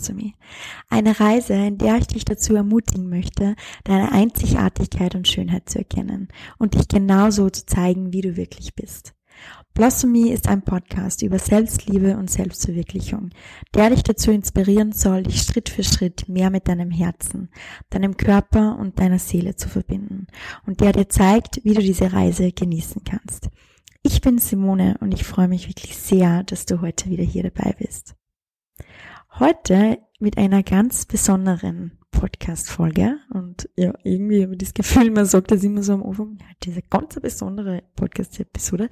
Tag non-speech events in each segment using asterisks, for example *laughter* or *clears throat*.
willkommen zu Blossomy. Eine Reise, in der ich dich dazu ermutigen möchte, deine Einzigartigkeit und Schönheit zu erkennen und dich genauso zu zeigen, wie du wirklich bist. Blossomy ist ein Podcast über Selbstliebe und Selbstverwirklichung, der dich dazu inspirieren soll, dich Schritt für Schritt mehr mit deinem Herzen, deinem Körper und deiner Seele zu verbinden und der dir zeigt, wie du diese Reise genießen kannst. Ich bin Simone und ich freue mich wirklich sehr, dass du heute wieder hier dabei bist. Heute mit einer ganz besonderen Podcast-Folge und ja, irgendwie habe ich das Gefühl, man sagt das immer so am Anfang, ja, diese ganz besondere Podcast-Episode,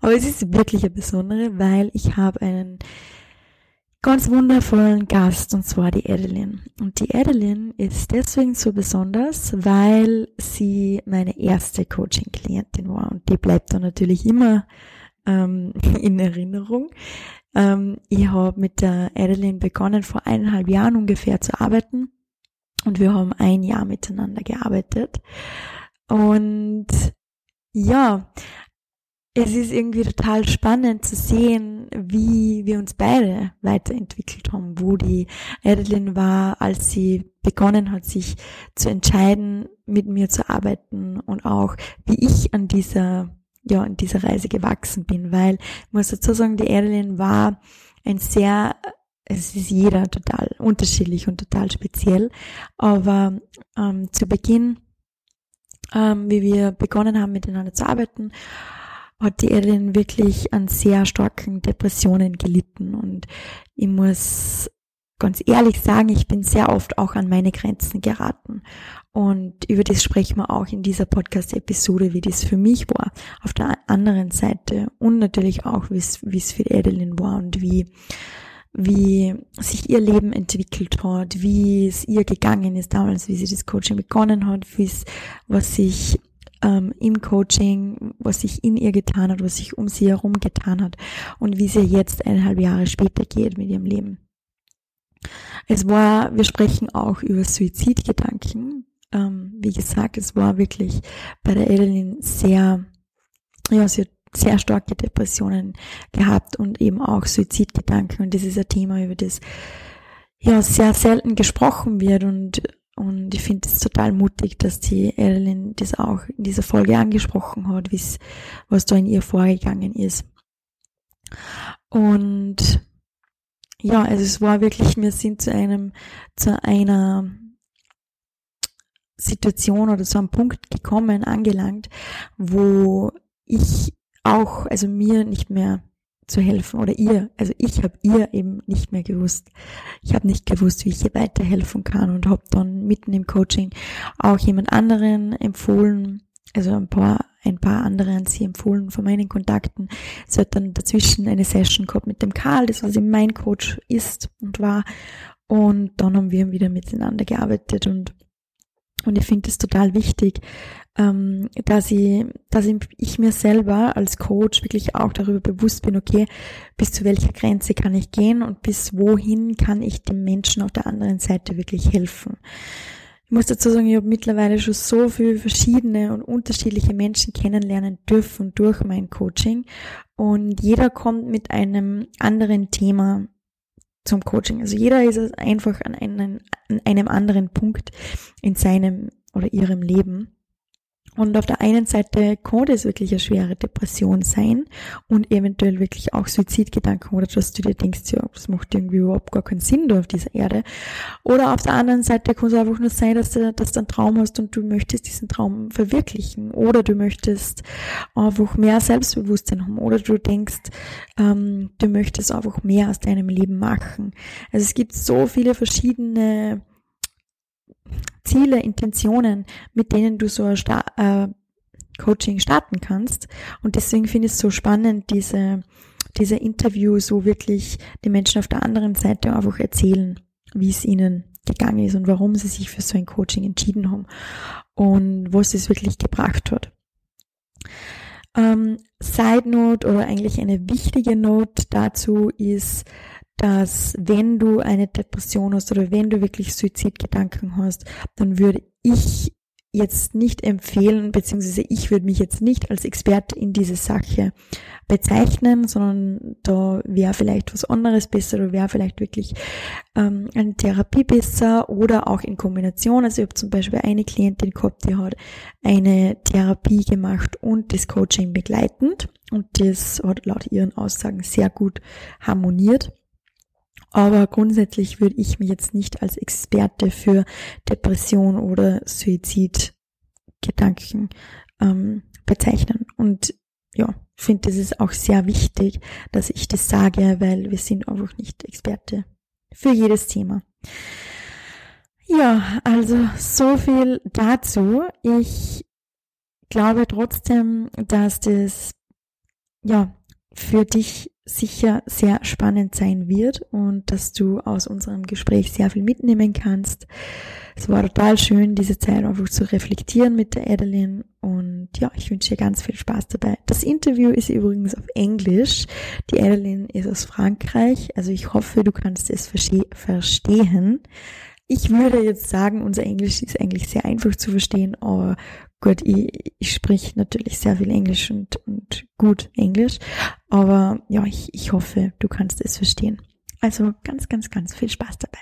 aber es ist wirklich eine besondere, weil ich habe einen ganz wundervollen Gast und zwar die Adeline. Und die Adeline ist deswegen so besonders, weil sie meine erste Coaching-Klientin war und die bleibt dann natürlich immer ähm, *laughs* in Erinnerung. Ähm, ich habe mit der Adeline begonnen vor eineinhalb Jahren ungefähr zu arbeiten und wir haben ein Jahr miteinander gearbeitet. Und ja, es ist irgendwie total spannend zu sehen, wie wir uns beide weiterentwickelt haben, wo die Adeline war, als sie begonnen hat, sich zu entscheiden, mit mir zu arbeiten und auch wie ich an dieser, ja, an dieser Reise gewachsen bin, weil ich muss dazu sagen, die Adeline war ein sehr es ist jeder total unterschiedlich und total speziell, aber ähm, zu Beginn, ähm, wie wir begonnen haben miteinander zu arbeiten, hat die Ellen wirklich an sehr starken Depressionen gelitten und ich muss ganz ehrlich sagen, ich bin sehr oft auch an meine Grenzen geraten. Und über das sprechen wir auch in dieser Podcast-Episode, wie das für mich war, auf der anderen Seite und natürlich auch, wie es, es für Edelin war und wie, wie sich ihr Leben entwickelt hat, wie es ihr gegangen ist damals, wie sie das Coaching begonnen hat, wie es, was sich ähm, im Coaching, was sich in ihr getan hat, was sich um sie herum getan hat und wie sie jetzt eineinhalb Jahre später geht mit ihrem Leben. Es war, wir sprechen auch über Suizidgedanken. Ähm, wie gesagt, es war wirklich bei der Edelin sehr, ja, sie hat sehr starke Depressionen gehabt und eben auch Suizidgedanken. Und das ist ein Thema, über das ja sehr selten gesprochen wird und und ich finde es total mutig, dass die Evelyn das auch in dieser Folge angesprochen hat, was da in ihr vorgegangen ist. Und ja, also es war wirklich, wir sind zu einem, zu einer Situation oder zu einem Punkt gekommen, angelangt, wo ich auch, also mir nicht mehr zu helfen oder ihr, also ich habe ihr eben nicht mehr gewusst. Ich habe nicht gewusst, wie ich ihr weiterhelfen kann und habe dann mitten im Coaching auch jemand anderen empfohlen, also ein paar ein paar andere an sie empfohlen von meinen Kontakten. Es hat dann dazwischen eine Session gehabt mit dem Karl, das was eben mein Coach ist und war. Und dann haben wir wieder miteinander gearbeitet und und ich finde es total wichtig, ähm, dass ich, dass ich mir selber als Coach wirklich auch darüber bewusst bin, okay, bis zu welcher Grenze kann ich gehen und bis wohin kann ich dem Menschen auf der anderen Seite wirklich helfen. Ich muss dazu sagen, ich habe mittlerweile schon so viele verschiedene und unterschiedliche Menschen kennenlernen dürfen durch mein Coaching und jeder kommt mit einem anderen Thema zum Coaching. Also jeder ist einfach an, einen, an einem anderen Punkt in seinem oder ihrem Leben. Und auf der einen Seite kann es wirklich eine schwere Depression sein und eventuell wirklich auch Suizidgedanken oder dass du dir denkst, ja, das macht irgendwie überhaupt gar keinen Sinn da auf dieser Erde. Oder auf der anderen Seite kann es einfach nur sein, dass du, dass du einen Traum hast und du möchtest diesen Traum verwirklichen oder du möchtest einfach mehr Selbstbewusstsein haben oder du denkst, ähm, du möchtest einfach mehr aus deinem Leben machen. Also es gibt so viele verschiedene Ziele, Intentionen, mit denen du so ein Sta äh, Coaching starten kannst. Und deswegen finde ich es so spannend, diese, diese Interview so wirklich die Menschen auf der anderen Seite einfach erzählen, wie es ihnen gegangen ist und warum sie sich für so ein Coaching entschieden haben und was es wirklich gebracht hat. Ähm, Side Note oder eigentlich eine wichtige Note dazu ist, dass wenn du eine Depression hast oder wenn du wirklich Suizidgedanken hast, dann würde ich jetzt nicht empfehlen, beziehungsweise ich würde mich jetzt nicht als Experte in diese Sache bezeichnen, sondern da wäre vielleicht was anderes besser oder wäre vielleicht wirklich ähm, eine Therapie besser oder auch in Kombination. Also ich habe zum Beispiel eine Klientin gehabt, die hat eine Therapie gemacht und das Coaching begleitend und das hat laut ihren Aussagen sehr gut harmoniert. Aber grundsätzlich würde ich mich jetzt nicht als Experte für Depression oder Suizidgedanken ähm, bezeichnen. Und ja, finde, ist auch sehr wichtig, dass ich das sage, weil wir sind einfach nicht Experte für jedes Thema. Ja, also so viel dazu. Ich glaube trotzdem, dass das ja für dich sicher sehr spannend sein wird und dass du aus unserem Gespräch sehr viel mitnehmen kannst. Es war total schön, diese Zeit einfach zu reflektieren mit der Adeline und ja, ich wünsche dir ganz viel Spaß dabei. Das Interview ist übrigens auf Englisch. Die Adeline ist aus Frankreich, also ich hoffe, du kannst es verstehen. Ich würde jetzt sagen, unser Englisch ist eigentlich sehr einfach zu verstehen, aber gut, ich, ich sprich natürlich sehr viel Englisch und, und gut Englisch, aber ja, ich, ich hoffe, du kannst es verstehen. Also ganz, ganz, ganz viel Spaß dabei.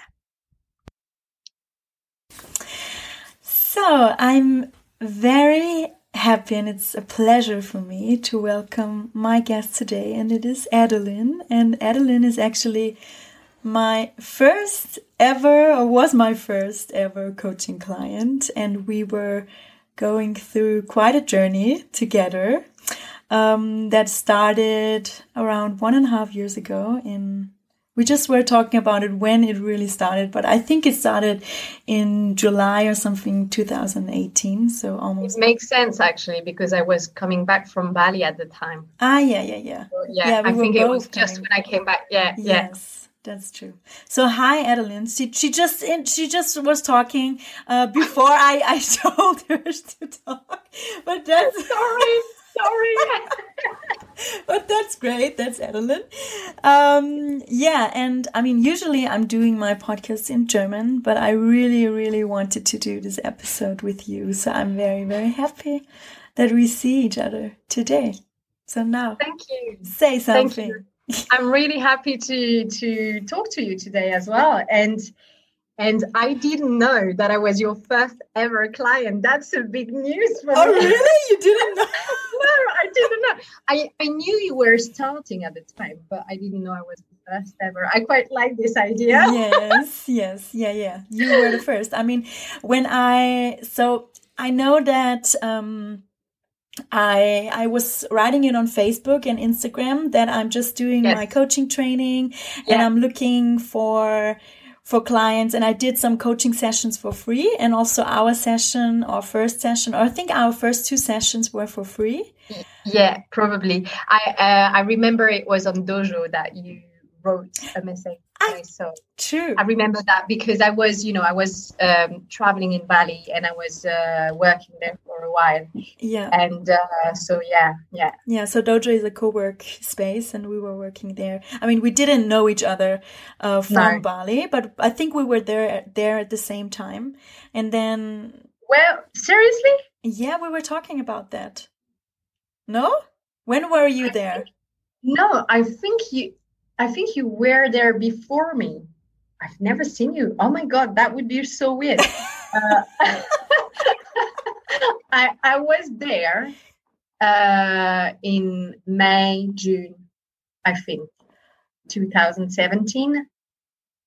So, I'm very happy and it's a pleasure for me to welcome my guest today, and it is Adeline. And Adeline is actually my first ever, or was my first ever coaching client, and we were going through quite a journey together um, that started around one and a half years ago in we just were talking about it when it really started, but I think it started in July or something 2018. So almost. It makes sense actually because I was coming back from Bali at the time. Ah, yeah, yeah, yeah. So, yeah, yeah I think it was just when I came back. Yeah, yes. That's true. So hi, Adeline. She she just she just was talking uh, before I I *laughs* told her *laughs* to talk, but that's *laughs* sorry, sorry. but that's great. That's Adeline. Um, yeah, and I mean, usually I'm doing my podcast in German, but I really, really wanted to do this episode with you. So I'm very, very happy that we see each other today. So now, thank you. Say something. I'm really happy to to talk to you today as well. And and I didn't know that I was your first ever client. That's a big news for oh, me. Oh, really? You didn't *laughs* know? no, I didn't know. I, I knew you were starting at the time, but I didn't know I was the first ever. I quite like this idea. yes, yes, yeah, yeah. You were the first. I mean, when I so I know that um I I was writing it on Facebook and Instagram that I'm just doing yes. my coaching training yeah. and I'm looking for for clients and I did some coaching sessions for free and also our session our first session or I think our first two sessions were for free. Yeah, probably. I uh, I remember it was on Dojo that you wrote a message so true. I remember that because I was, you know, I was um, traveling in Bali and I was uh, working there for a while. Yeah. And uh, so yeah, yeah. Yeah. So Dojo is a co-work space, and we were working there. I mean, we didn't know each other uh, from no. Bali, but I think we were there there at the same time. And then. Well, seriously? Yeah, we were talking about that. No? When were you there? No, I think you I think you were there before me. I've never seen you. Oh my god, that would be so weird. *laughs* uh, *laughs* I I was there uh, in May, June, I think, 2017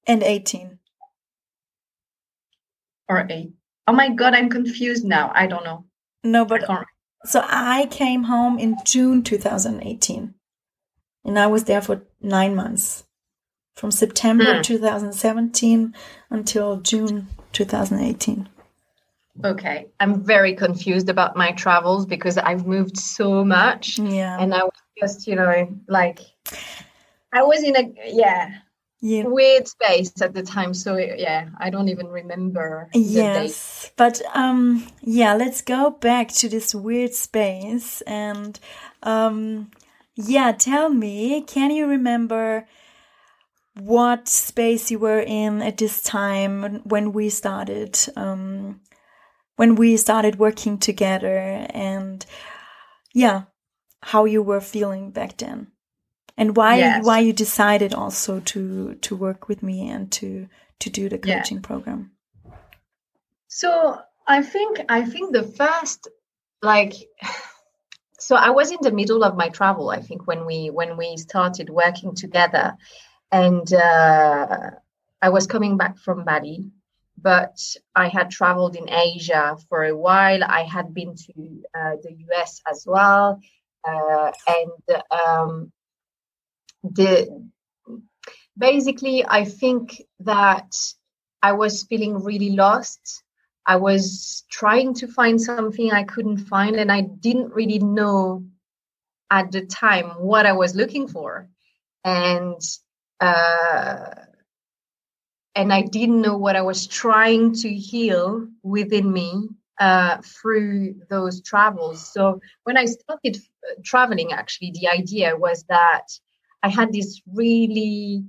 and 18 or 8. Oh my god, I'm confused now. I don't know. No, but I so I came home in June 2018 and I was there for nine months from September mm. 2017 until June 2018. Okay, I'm very confused about my travels because I've moved so much. Yeah. And I was just, you know, like I was in a yeah, yeah. weird space at the time so yeah i don't even remember yes but um yeah let's go back to this weird space and um yeah, tell me, can you remember what space you were in at this time when we started um, when we started working together and yeah, how you were feeling back then and why yes. why you decided also to to work with me and to to do the coaching yeah. program. So I think I think the first like so I was in the middle of my travel I think when we when we started working together and uh, I was coming back from Bali but I had traveled in Asia for a while. I had been to uh, the US as well, uh, and um, the basically, I think that I was feeling really lost. I was trying to find something I couldn't find, and I didn't really know at the time what I was looking for, and. Uh, and I didn't know what I was trying to heal within me uh, through those travels. So when I started uh, traveling, actually, the idea was that I had this really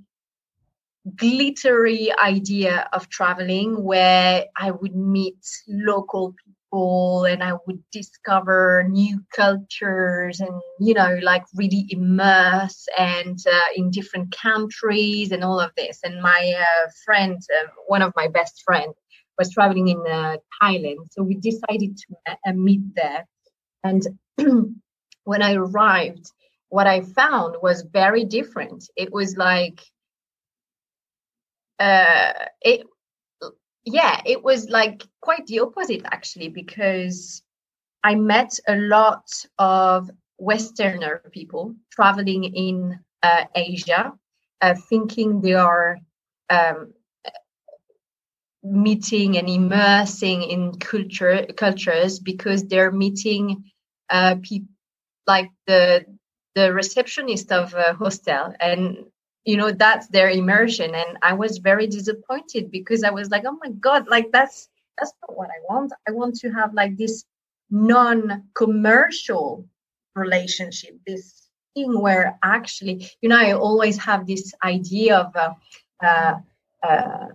glittery idea of traveling where I would meet local people and I would discover new cultures and, you know, like really immerse and uh, in different countries and all of this. And my uh, friend, uh, one of my best friends, was traveling in uh, Thailand. So we decided to uh, meet there. And *clears throat* when I arrived, what I found was very different. It was like, uh, it yeah, it was like quite the opposite actually, because I met a lot of Westerner people traveling in uh, Asia, uh, thinking they are um, meeting and immersing in culture cultures because they're meeting uh, people like the the receptionist of a hostel and you know that's their immersion. And i was very disappointed because i was like oh my god like that's that's not what i want. I want to have like this non-commercial relationship this thing where actually you know i always have this idea of uh, uh, uh,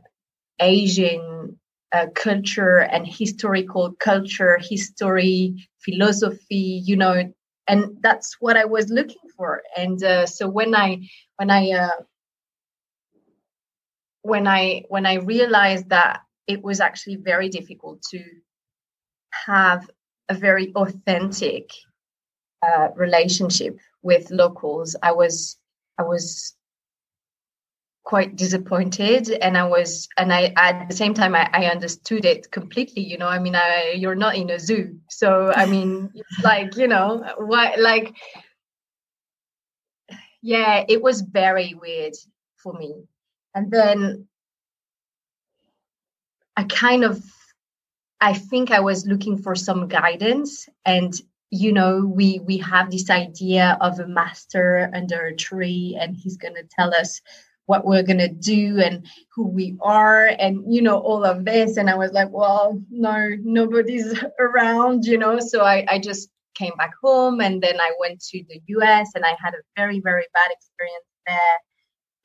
asian uh, culture and historical culture history philosophy you know and that's what i was looking for. And uh, so when i when I uh, when I when I realized that it was actually very difficult to have a very authentic uh, relationship with locals, I was I was quite disappointed and i was and i at the same time i, I understood it completely you know i mean I, you're not in a zoo so i mean *laughs* like you know what like yeah, it was very weird for me. And then I kind of, I think I was looking for some guidance. And, you know, we, we have this idea of a master under a tree and he's going to tell us what we're going to do and who we are and you know all of this and i was like well no nobody's *laughs* around you know so i, I just came back home and then I went to the US and I had a very, very bad experience there,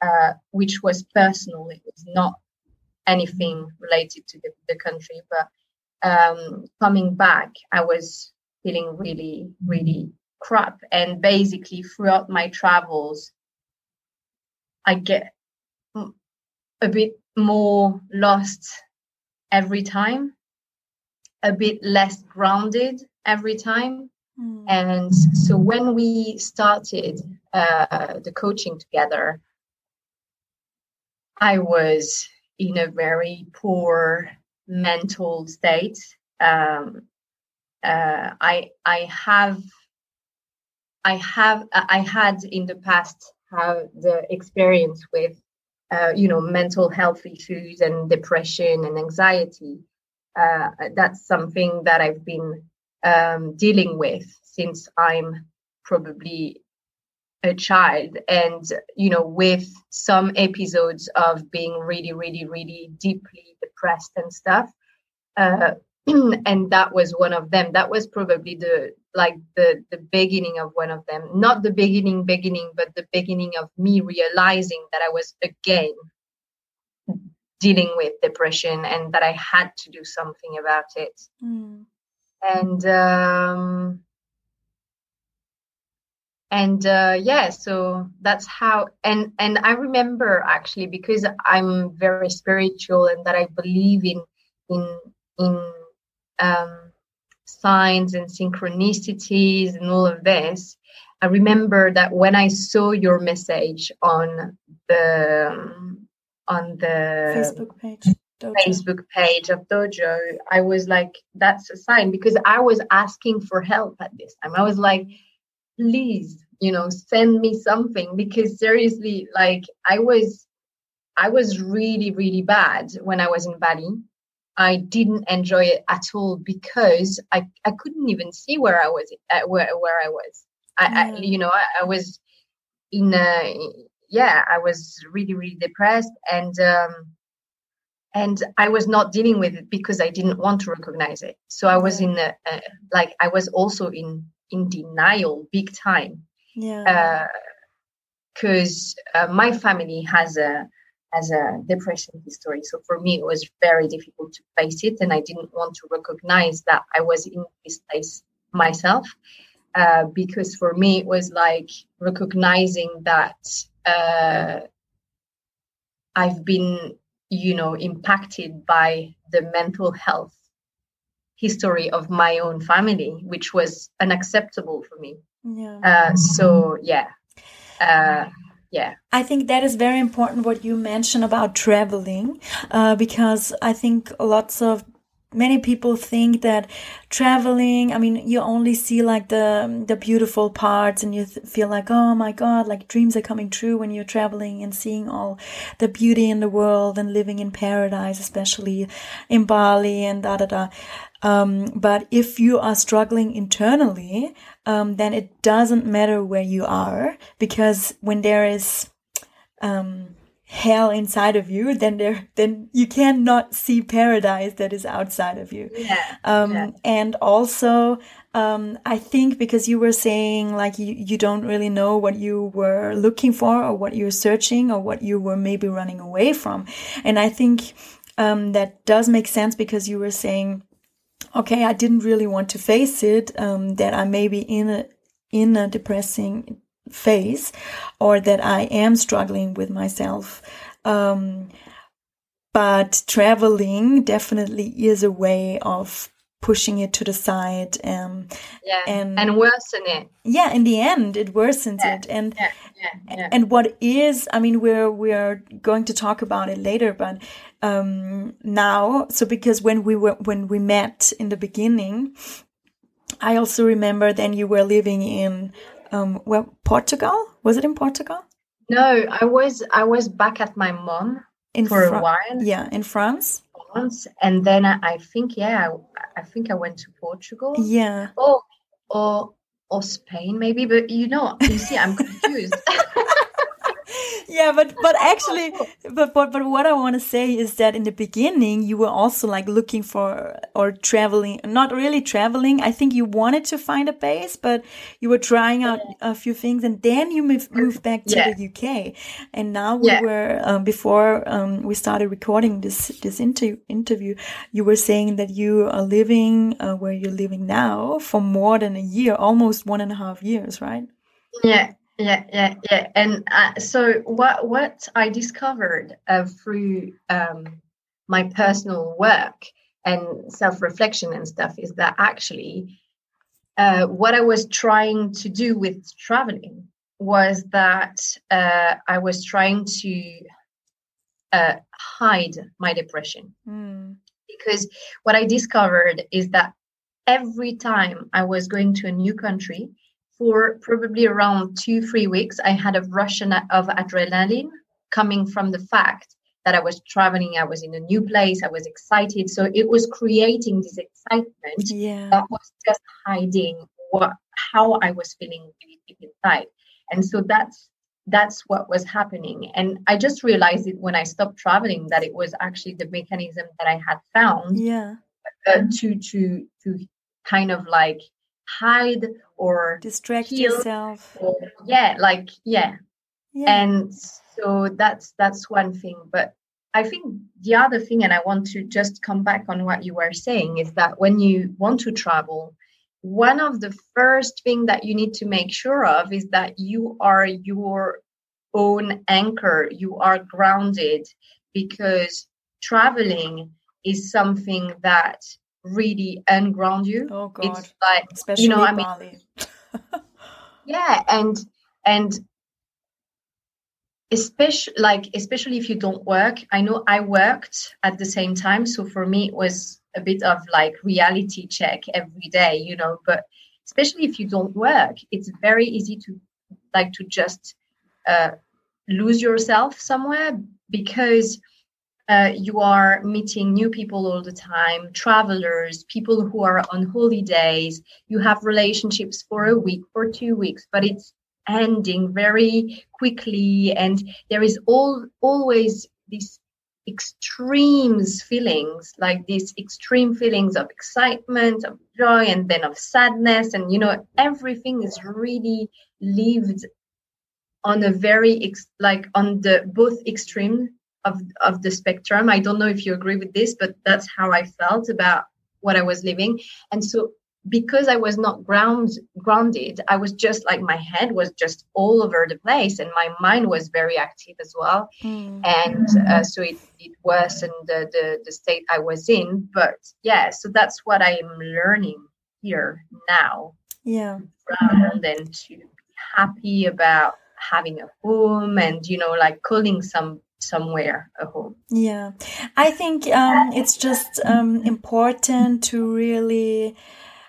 uh, which was personal. It was not anything related to the, the country. But um, coming back, I was feeling really, really crap. And basically, throughout my travels, I get a bit more lost every time, a bit less grounded every time. Mm. And so when we started uh, the coaching together, I was in a very poor mental state. Um, uh, I I have I have I had in the past had the experience with uh, you know mental health issues and depression and anxiety. Uh, that's something that I've been um, dealing with since I'm probably a child and you know with some episodes of being really really really deeply depressed and stuff uh, *clears throat* and that was one of them that was probably the like the the beginning of one of them not the beginning beginning but the beginning of me realizing that i was again dealing with depression and that I had to do something about it. Mm. And um, and uh, yeah, so that's how. And and I remember actually because I'm very spiritual and that I believe in in in um, signs and synchronicities and all of this. I remember that when I saw your message on the um, on the Facebook page. Dojo. Facebook page of Dojo, I was like, that's a sign because I was asking for help at this time. I was like, please, you know, send me something because seriously, like I was I was really, really bad when I was in Bali. I didn't enjoy it at all because I, I couldn't even see where I was uh, where where I was. I, yeah. I you know I, I, was in a yeah I was really really depressed and um, and I was not dealing with it because I didn't want to recognize it. So I was in a, a like I was also in in denial big time. Yeah. Because uh, uh, my family has a has a depression history. So for me, it was very difficult to face it, and I didn't want to recognize that I was in this place myself. Uh, because for me, it was like recognizing that uh, I've been, you know, impacted by the mental health history of my own family, which was unacceptable for me. Yeah. Uh, so yeah. Uh, yeah i think that is very important what you mentioned about traveling uh, because i think lots of many people think that traveling i mean you only see like the the beautiful parts and you feel like oh my god like dreams are coming true when you're traveling and seeing all the beauty in the world and living in paradise especially in bali and da da da. Um, but if you are struggling internally um, then it doesn't matter where you are because when there is um, hell inside of you, then there, then you cannot see paradise that is outside of you. Yeah. Um, yeah. and also, um, I think because you were saying like you, you don't really know what you were looking for or what you're searching or what you were maybe running away from. And I think, um, that does make sense because you were saying, okay, I didn't really want to face it, um, that I may be in a, in a depressing phase or that I am struggling with myself. Um, but traveling definitely is a way of pushing it to the side um, yeah and and worsen it yeah in the end it worsens yeah. it and yeah. Yeah. And what is i mean we're we're going to talk about it later but um now so because when we were when we met in the beginning i also remember then you were living in um, well, Portugal. Was it in Portugal? No, I was I was back at my mom in for Fra- a while. Yeah, in France. France, and then I, I think yeah, I, I, think I went to Portugal. Yeah. Or or or Spain maybe, but you know, you see, I'm confused. *laughs* yeah but but actually but, but but what i want to say is that in the beginning you were also like looking for or traveling not really traveling i think you wanted to find a base but you were trying out a few things and then you moved, moved back to yeah. the uk and now we yeah. were um, before um, we started recording this this inter- interview you were saying that you are living uh, where you're living now for more than a year almost one and a half years right yeah yeah yeah yeah and uh, so what what i discovered uh, through um, my personal work and self-reflection and stuff is that actually uh, what i was trying to do with traveling was that uh, i was trying to uh, hide my depression mm. because what i discovered is that every time i was going to a new country for probably around two, three weeks, I had a rush of adrenaline coming from the fact that I was traveling, I was in a new place, I was excited. So it was creating this excitement yeah. that was just hiding what how I was feeling deep inside. And so that's that's what was happening. And I just realized it when I stopped traveling that it was actually the mechanism that I had found yeah. uh, to to to kind of like hide or distract yourself or, yeah like yeah. yeah and so that's that's one thing but I think the other thing, and I want to just come back on what you were saying, is that when you want to travel, one of the first thing that you need to make sure of is that you are your own anchor. You are grounded because traveling is something that really unground you. Oh God! It's like Especially you know, I mean, *laughs* yeah, and and especially like especially if you don't work i know i worked at the same time so for me it was a bit of like reality check every day you know but especially if you don't work it's very easy to like to just uh, lose yourself somewhere because uh, you are meeting new people all the time travelers people who are on holidays. You have relationships for a week for two weeks but it's ending very quickly. And there is all always these extremes feelings like these extreme feelings of excitement of joy and then of sadness. And you know everything is really lived on a very ex- like on the both extreme of of the spectrum i don't know if you agree with this but that's how i felt about what i was living and so because I was not ground grounded, I was just like my head was just all over the place, and my mind was very active as well, mm. and uh, so it, it worsened the, the the state I was in. But yeah, so that's what I am learning here now. Yeah, rather than to be happy about having a home and you know like calling some somewhere a home yeah i think um, it's just um, important to really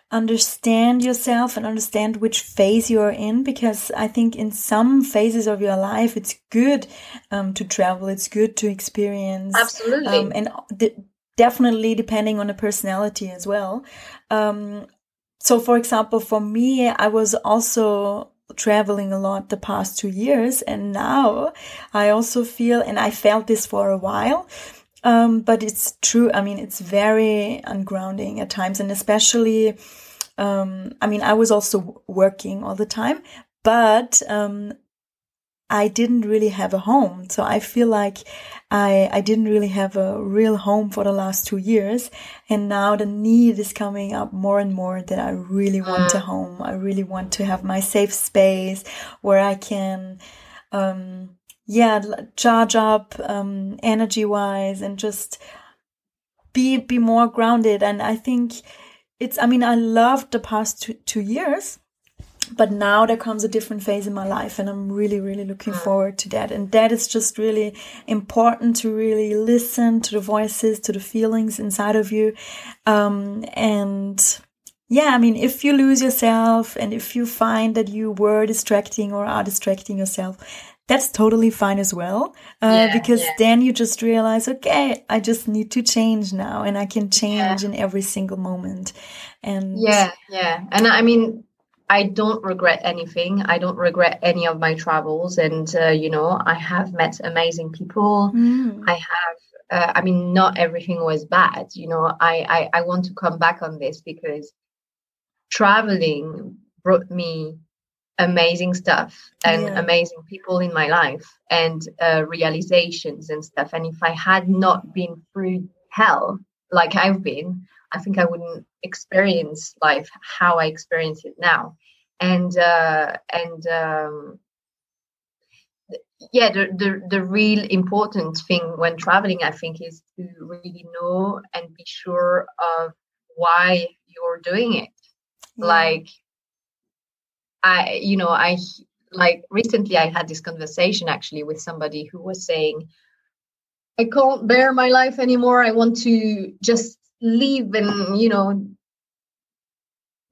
understand yourself and understand which phase you are in because I think in some phases of your life it's good um, to travel, it's good to experience. Absolutely. Um, and definitely depending on the personality as well. Um, so, for example, for me, I was also traveling a lot the past two years, and now I also feel, and I felt this for a while um, but it's true. I mean, it's very ungrounding at times, and especially, um, I mean, I was also working all the time, but um, I didn't really have a home. So I feel like I I didn't really have a real home for the last two years, and now the need is coming up more and more that I really want a mm. home. I really want to have my safe space where I can. Um, yeah charge up um, energy wise and just be be more grounded and i think it's i mean i loved the past two, two years but now there comes a different phase in my life and i'm really really looking mm. forward to that and that is just really important to really listen to the voices to the feelings inside of you um, and yeah i mean if you lose yourself and if you find that you were distracting or are distracting yourself that's totally fine as well. Uh, yeah, because yeah. then you just realize, okay, I just need to change now and I can change yeah. in every single moment. And yeah, yeah. And I mean, I don't regret anything. I don't regret any of my travels. And, uh, you know, I have met amazing people. Mm. I have, uh, I mean, not everything was bad. You know, I, I, I want to come back on this because traveling brought me amazing stuff and yeah. amazing people in my life and uh, realizations and stuff. And if I had not been through hell like I've been, I think I wouldn't experience life how I experience it now. And uh, and um, yeah, the, the the real important thing when traveling, I think, is to really know and be sure of why you're doing it. Yeah. Like I, you know, I like recently I had this conversation actually with somebody who was saying, I can't bear my life anymore. I want to just leave and, you know,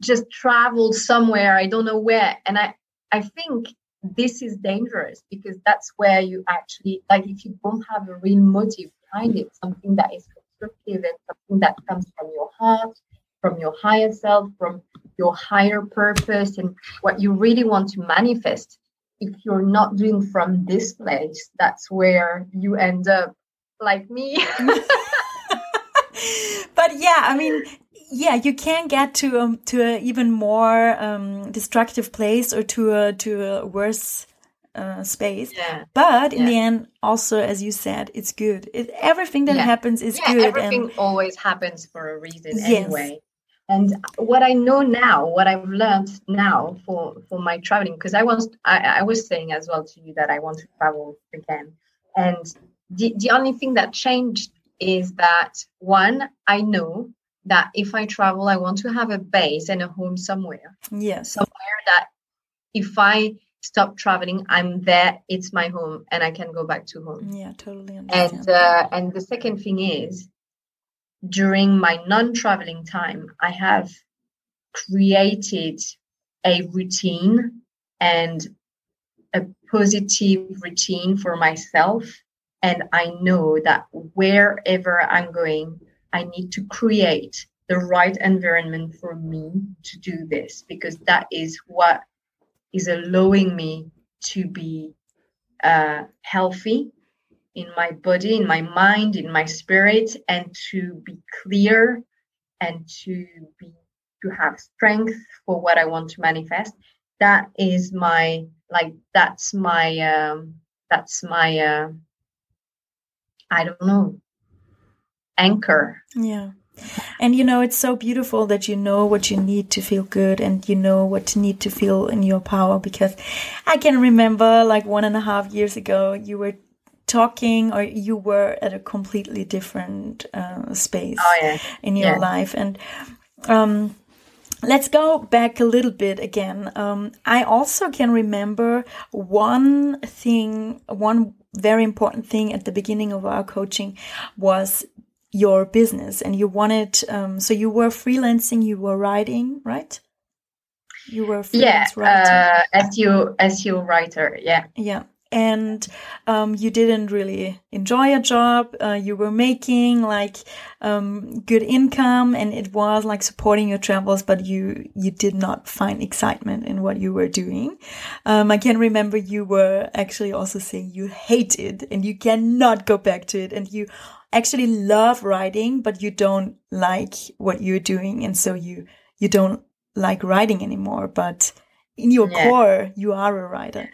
just travel somewhere. I don't know where. And I, I think this is dangerous because that's where you actually, like, if you don't have a real motive behind it, something that is constructive and something that comes from your heart, from your higher self, from your higher purpose and what you really want to manifest if you're not doing from this place that's where you end up like me *laughs* but yeah i mean yeah you can get to um, to an even more um, destructive place or to a to a worse uh, space. Yeah. But in Yeah. the end, also as you said, it's good. It, everything that Yeah. happens is yeah, good. everything And always happens for a reason Yes. anyway. And what I know now, what I've learned now for for my traveling, because I was I, I was saying as well to you that I want to travel again, and the the only thing that changed is that one, I know that if I travel, I want to have a base and a home somewhere, yes, somewhere that if I stop traveling, I'm there, it's my home, and I can go back to home. Yeah, totally understand. and uh, and the second thing is during my non-traveling time i have created a routine and a positive routine for myself and i know that wherever i'm going i need to create the right environment for me to do this because that is what is allowing me to be uh, healthy in my body, in my mind, in my spirit, and to be clear and to be to have strength for what I want to manifest. That is my like that's my um that's my uh I don't know anchor. Yeah. And you know, it's so beautiful that you know what you need to feel good and you know what you need to feel in your power because I can remember like one and a half years ago, you were talking or you were at a completely different uh, space Oh yeah. in your Yeah. life. And um, let's go back a little bit again. Um, I also can remember one thing, one very important thing at the beginning of our coaching was your business. And you wanted um so you were freelancing you were writing right? You were a Yeah, freelance writer uh, SEO SEO writer. Yeah, yeah and um, you didn't really enjoy your job uh, you were making like um, good income and it was like supporting your travels but you you did not find excitement in what you were doing. Um, i can remember you were actually also saying you hate it and you cannot go back to it and you actually love writing but you don't like what you're doing and so you you don't like writing anymore but in your Yeah. core you are a writer.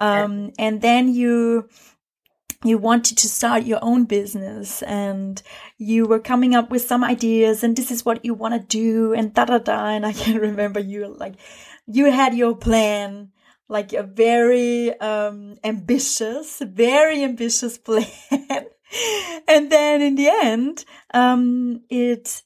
Um, and then you you wanted to start your own business and you were coming up with some ideas and this is what you want to do and da da da and i *laughs* can remember. You like you had your plan like a very um ambitious very ambitious *laughs* plan. And then in the end um it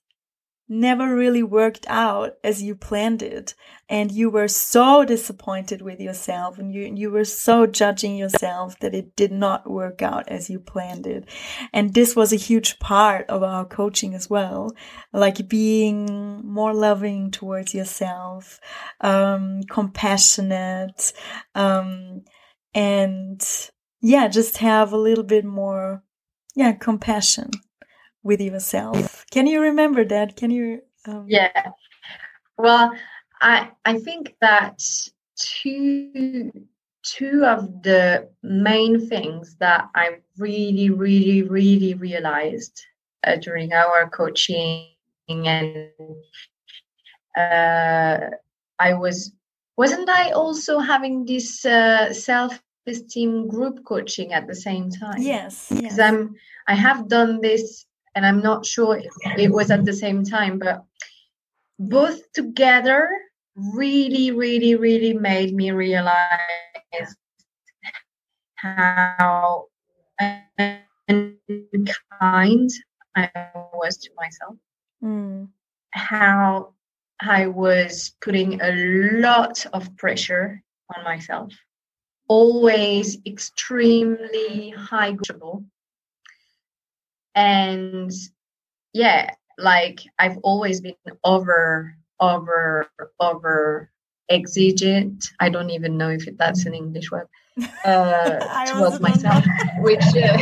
never really worked out as you planned it. And you were so disappointed with yourself and you you were so judging yourself that it did not work out as you planned it. And this was a huge part of our coaching as well like being more loving towards yourself um compassionate um and yeah just have a little bit more yeah compassion with yourself can you remember that can you um, yeah. Well, I I think that two two of the main things that I really really really realized uh, during our coaching and uh, I was wasn't I also having this uh, self esteem group coaching at the same time? yes because yes I'm I have done this and I'm not sure if it was at the same time, but both together really, really, really made me realize how unkind I was to myself, Mm, how I was putting a lot of pressure on myself, always extremely high. goal and yeah like i've always been over over over exigent. I don't even know if that's an english word. *laughs* Uh towards myself *laughs* which uh,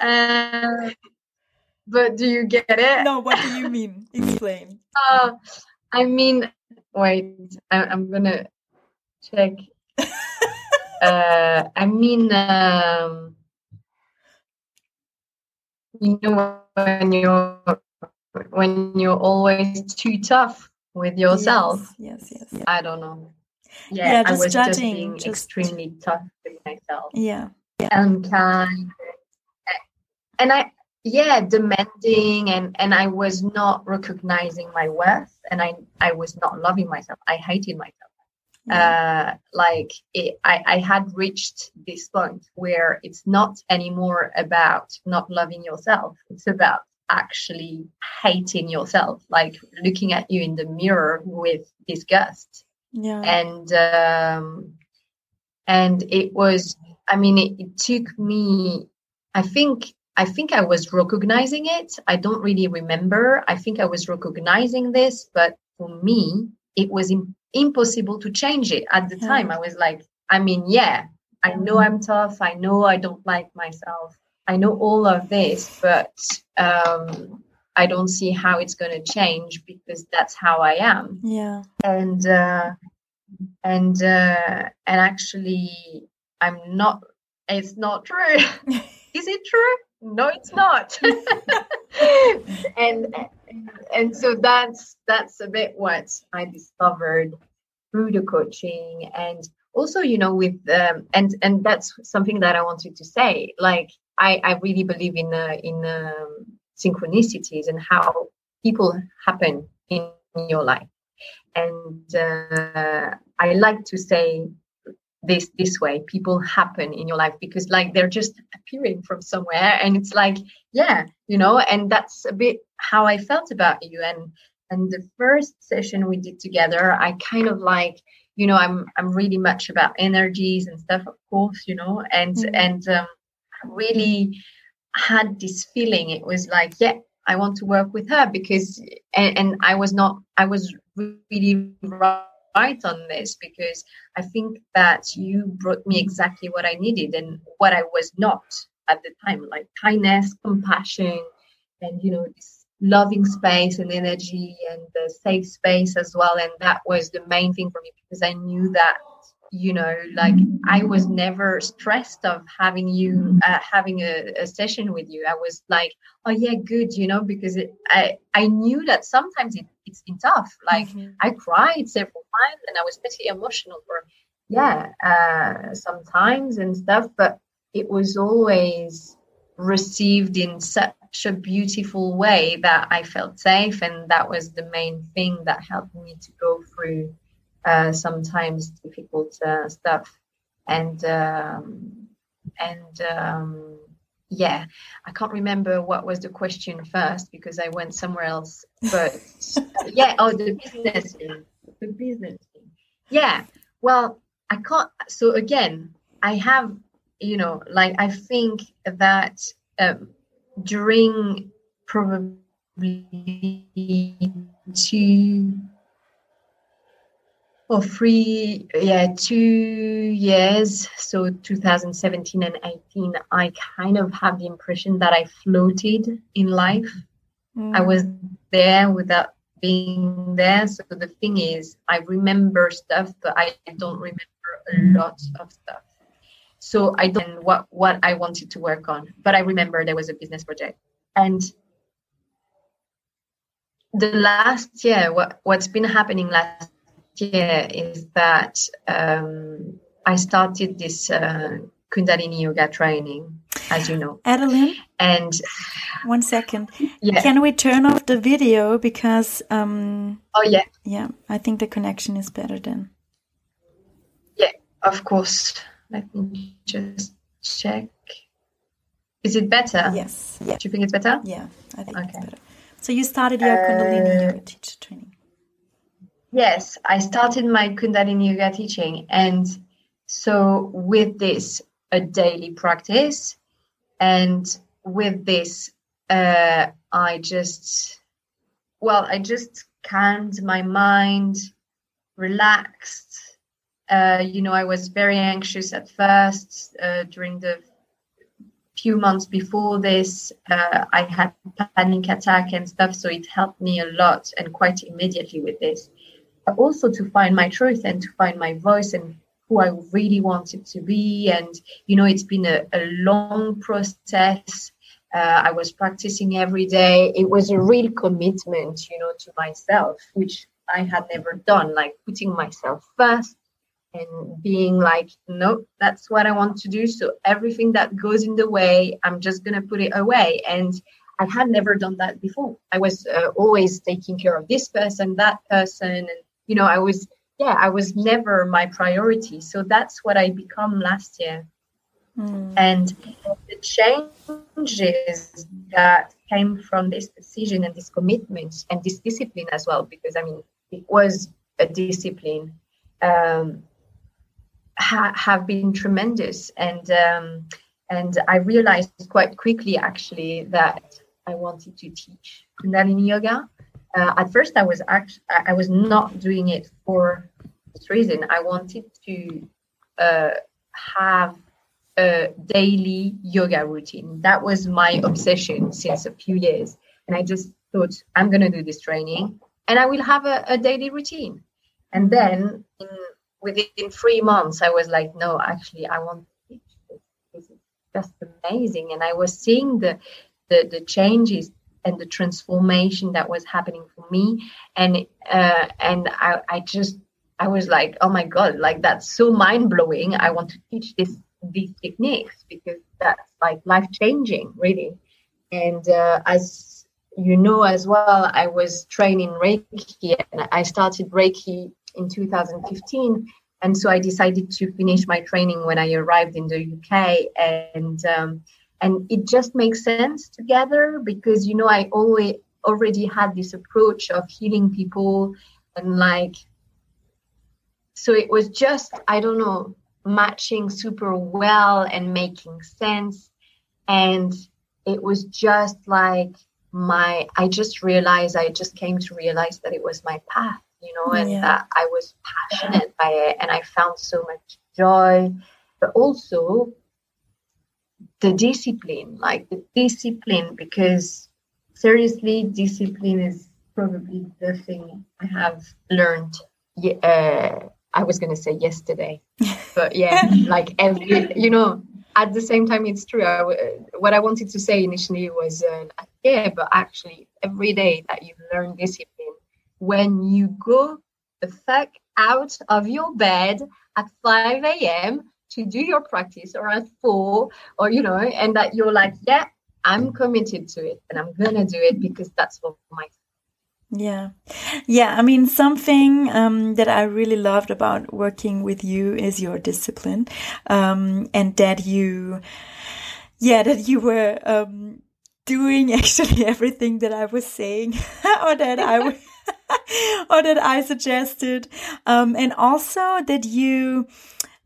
uh, *laughs* but do you get it? No what do you mean? Explain. Uh, i mean wait I, i'm gonna check. Uh i mean um you know when you're when you're always too tough with yourself yes yes yes i don't know yeah, yeah I was judging, just being just... extremely tough with myself. Yeah. yeah. Unkind. Uh, and I yeah, demanding and and I was not recognizing my worth and I I was not loving myself. I hated myself. Yeah. Uh, like it, I, I had reached this point where it's not anymore about not loving yourself. It's about actually hating yourself, like looking at you in the mirror with disgust. Yeah. And um, and it was. I mean, it, it took me. I think I think I was recognizing it. I don't really remember. I think I was recognizing this, but for me, it was Im- impossible to change it at the yeah. time. I was like, I mean, yeah, I know I'm tough. I know I don't like myself. I know all of this, but um, I don't see how it's going to change because that's how I am. Yeah. And uh, and uh, and actually, I'm not. It's not true. *laughs* Is it true? No, it's not. *laughs* *laughs* and and so that's that's a bit what I discovered through the coaching and also you know with um, and and that's something that I wanted to say like I, I really believe in uh, in synchronicities and how people happen in, in your life. And uh, I like to say this this way: people happen in your life because like they're just appearing from somewhere, and it's like yeah, you know. And that's a bit how I felt about you. And and the first session we did together, I kind of like you know i'm i'm really much about energies and stuff of course you know and mm-hmm. and um, really had this feeling it was like yeah i want to work with her because and, and i was not i was really right on this because i think that you brought me exactly what i needed and what i was not at the time like kindness compassion and you know this loving space and energy and the safe space as well. And that was the main thing for me because i knew that you know like i was never stressed of having you uh, having a, a, session with you i was like oh yeah good you know because it, i i knew that sometimes it, it's tough like mm-hmm. i cried several times and i was pretty emotional for yeah uh sometimes and stuff but it was always received in such a beautiful way that i felt safe and that was the main thing that helped me to go through uh, sometimes difficult uh, stuff. And um, and um, yeah i can't remember what was the question first because i went somewhere else but *laughs* yeah oh the business thing. The business thing. Yeah well i can't so again i have you know like i think that um, during probably two for three yeah two years so 2017 and 18 i kind of have the impression that i floated in life. Mm. i was there without being there. So the thing is i remember stuff but i don't remember a lot of stuff. So i don't know what what i wanted to work on but i remember there was a business project. And the last year what what's been happening last year is that um, I started this uh, Kundalini yoga training, as you know. Adeline? And one second. Yeah. Can we turn off the video because um Oh yeah. Yeah, I think the connection is better then. Yeah, of course. Let me just check. Is it better? Yes. Yeah. Do you think it's better? Yeah, I think okay. it's better. So you started your uh, Kundalini yoga teacher training. Yes, I started my Kundalini Yoga teaching. And so, with this, a daily practice, and with this, uh, I just, well, I just calmed my mind, relaxed. Uh, you know, I was very anxious at first uh, during the few months before this. Uh, I had panic attack and stuff, so it helped me a lot and quite immediately with this also to find my truth and to find my voice and who I really wanted to be. And, you know, it's been a, a long process. Uh, I was practicing every day. It was a real commitment, you know, to myself, which I had never done, like putting myself first, and being like, nope, that's what I want to do. So everything that goes in the way, I'm just going to put it away. And I had never done that before. I was uh, always taking care of this person, that person. And, you know, I was, yeah, I was never my priority. So that's what I become last year. Mm. And the changes that came from this decision and this commitment and this discipline as well, because I mean, it was a discipline, um, ha- have been tremendous. And um, and I realized quite quickly, actually, that I wanted to teach Kundalini yoga. Uh, at first, I was actually I was not doing it for this reason. I wanted to uh, have a daily yoga routine. That was my obsession since a few years. And I just thought, I'm going to do this training and I will have a, a daily routine. And then in, within three months, I was like, no, actually, I want to teach this. This is just amazing. And I was seeing the, the, the changes and the transformation that was happening for me. And, uh, and I, I just, I was like, oh my God, like that's so mind blowing. I want to teach this these techniques because that's like life changing, really. And uh, as you know as well, I was training Reiki and I started Reiki in 2015. And so I decided to finish my training when I arrived in the UK. And um, and it just makes sense together because you know I always already had this approach of healing people and like so it was just I don't know matching super well and making sense. And it was just like my, I just realized, I just came to realize that it was my path, you know, and yeah. that I was passionate by it and I found so much joy, but also the discipline, like the discipline, because seriously, discipline is probably the thing I have learned uh, I was going to say yesterday, *laughs* but yeah, like every, you know, at the same time, it's true. I, what I wanted to say initially was, uh, yeah, but actually, every day that you learn discipline, when you go the fuck out of your bed at 5 a.m. to do your practice or at 4, or, you know, and that you're like, yeah, I'm committed to it and I'm to do it because that's what my yeah. Yeah. I mean, something um, that I really loved about working with you is your discipline. Um, and that you, yeah, that you were um, doing *laughs* actually everything that I was saying *laughs* or that I *laughs* or that I suggested. Um, and also that you,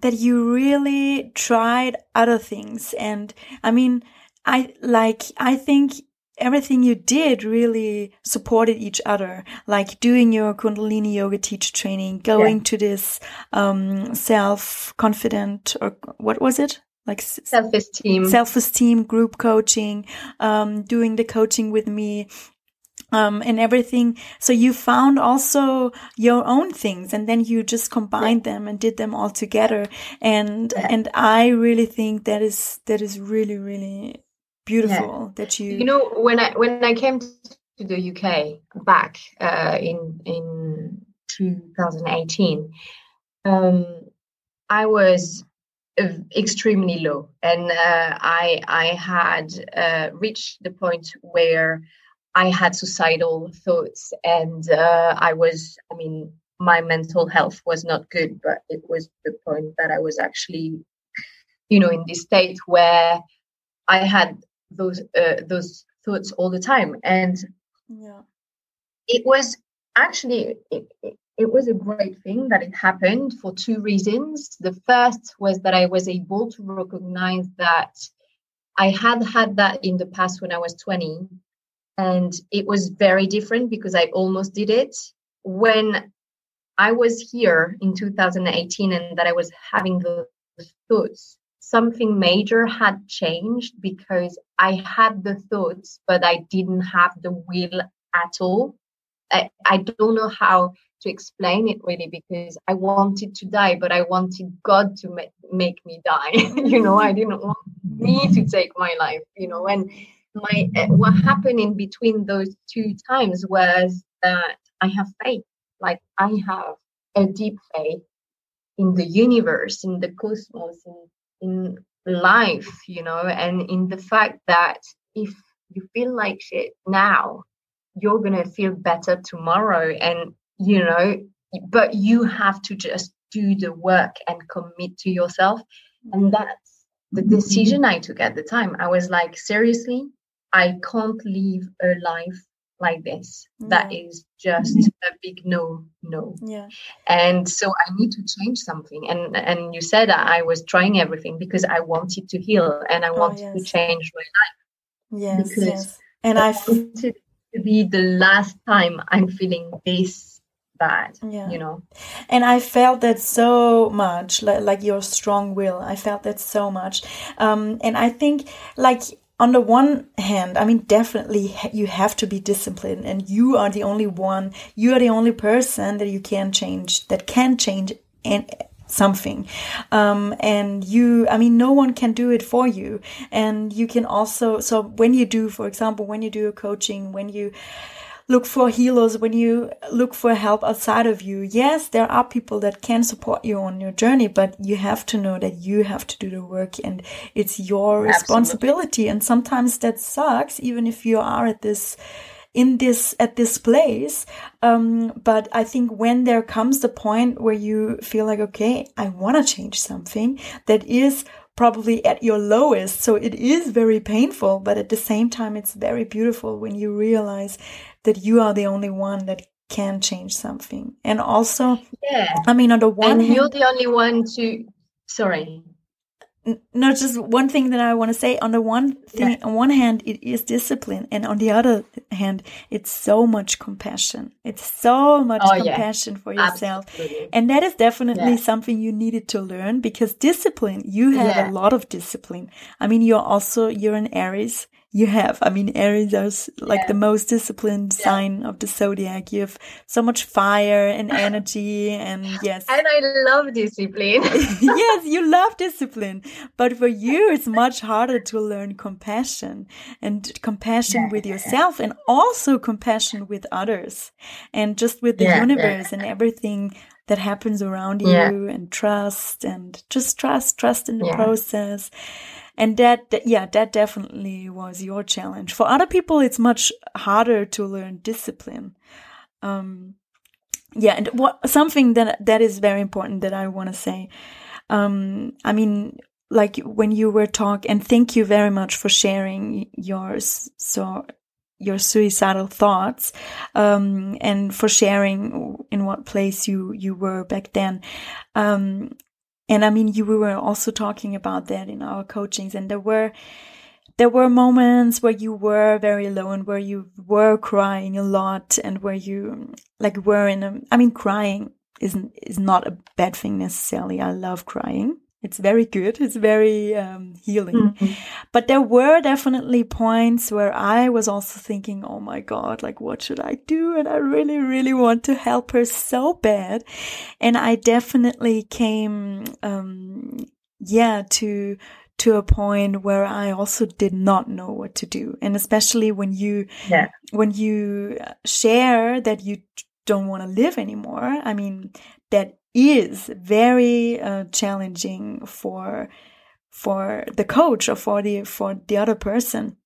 that you really tried other things. And I mean, I like, I think everything you did really supported each other like doing your kundalini yoga teacher training going yeah. to this um self confident or what was it like self-esteem self-esteem group coaching um doing the coaching with me um, and everything. So you found also your own things and then you just combined yeah. them and did them all together. And, yeah. and I really think that is, that is really, really beautiful yeah. that you you know when i when i came to the uk back uh, in in 2018 um, i was extremely low and uh, i i had uh, reached the point where i had suicidal thoughts and uh, i was i mean my mental health was not good but it was the point that i was actually you know in this state where i had those uh, those thoughts all the time. And yeah. it was actually it, it, it was a great thing that it happened for two reasons. The first was that i was able to recognize that i had had that in the past when i was 20 and it was very different because i almost did it when i was here in 2018 and that i was having those thoughts something major had changed because I had the thoughts, but I didn't have the will at all. I, I don't know how to explain it really because I wanted to die, but I wanted God to ma- make me die. *laughs* you know, I didn't want me to take my life. You know, and my uh, what happened in between those two times was that I have faith. Like I have a deep faith in the universe in the cosmos in, in life you know and in the fact that if you feel like shit now you're to feel better tomorrow. And you know but you have to just do the work and commit to yourself. And that's the decision i took at the time. I was like seriously i can't live a life like this. Yeah. that is just a big no no. Yeah. And so i need to change something. And and you said i was trying everything because i wanted to heal and i oh, wanted oh, yes. to change my life. Yes because yes. And i wanted to be the last time i'm feeling this bad yeah. you know? And i felt that so much like, like your strong will. I felt that so much. Um and i think like on the one hand, I mean, definitely you have to be disciplined and you are the only one, you are the only person that you can change, that can change and something. Um, and you, I mean, no one can do it for you. And you can also, so when you do, for example, when you do a coaching, when you, look for healers, when you look for help outside of you, yes, there are people that can support you on your journey, but you have to know that you have to do the work and it's your Absolutely. responsibility. And sometimes that sucks, even if you are at this in this at this place um, but i think when there comes the point where you feel like okay i want to change something that is probably at your lowest so it is very painful but at the same time it's very beautiful when you realize that you are the only one that can change something. And also, yeah, I mean, on the one and you're the only one to. Sorry. No, just one thing that I want to say. On the one thing, yeah. on one hand, it is discipline, and on the other hand, it's so much compassion. It's so much oh, compassion yeah. for yourself, Absolutely. and that is definitely yeah. something you needed to learn because discipline. You have a lot of discipline. I mean, you're also you're an Aries, you have. I mean, Aries is like yeah. the most disciplined yeah. sign of the zodiac. You have so much fire and *laughs* energy, and yes. And I love discipline. *laughs* yes, you love discipline, but for you, it's much harder to learn compassion and compassion yeah. with yourself, and also compassion with others, and just with the universe and everything that happens around you, and trust, and just trust, trust in the process and that yeah that definitely was your challenge. For other people it's much harder to learn discipline. Um yeah and what something that that is very important that i want to say um i mean like when you were talk, and thank you very much for sharing yours so your suicidal thoughts um, and for sharing in what place you you were back then. Um, and I mean, you we were also talking about that in our coachings, and there were there were moments where you were very low and where you were crying a lot, and where you like were in a. I mean, crying isn't is not a bad thing necessarily. I love crying. It's very good. It's very um, healing. Mm-hmm. But there were definitely points where I was also thinking, oh my God, like, what should I do? And I really, really want to help her so bad. And I definitely came, um, yeah, to, to a point where I also did not know what to do. And especially when you, yeah. when you share that you don't want to live anymore. I mean, that is very uh, challenging for for the coach or for the for the other person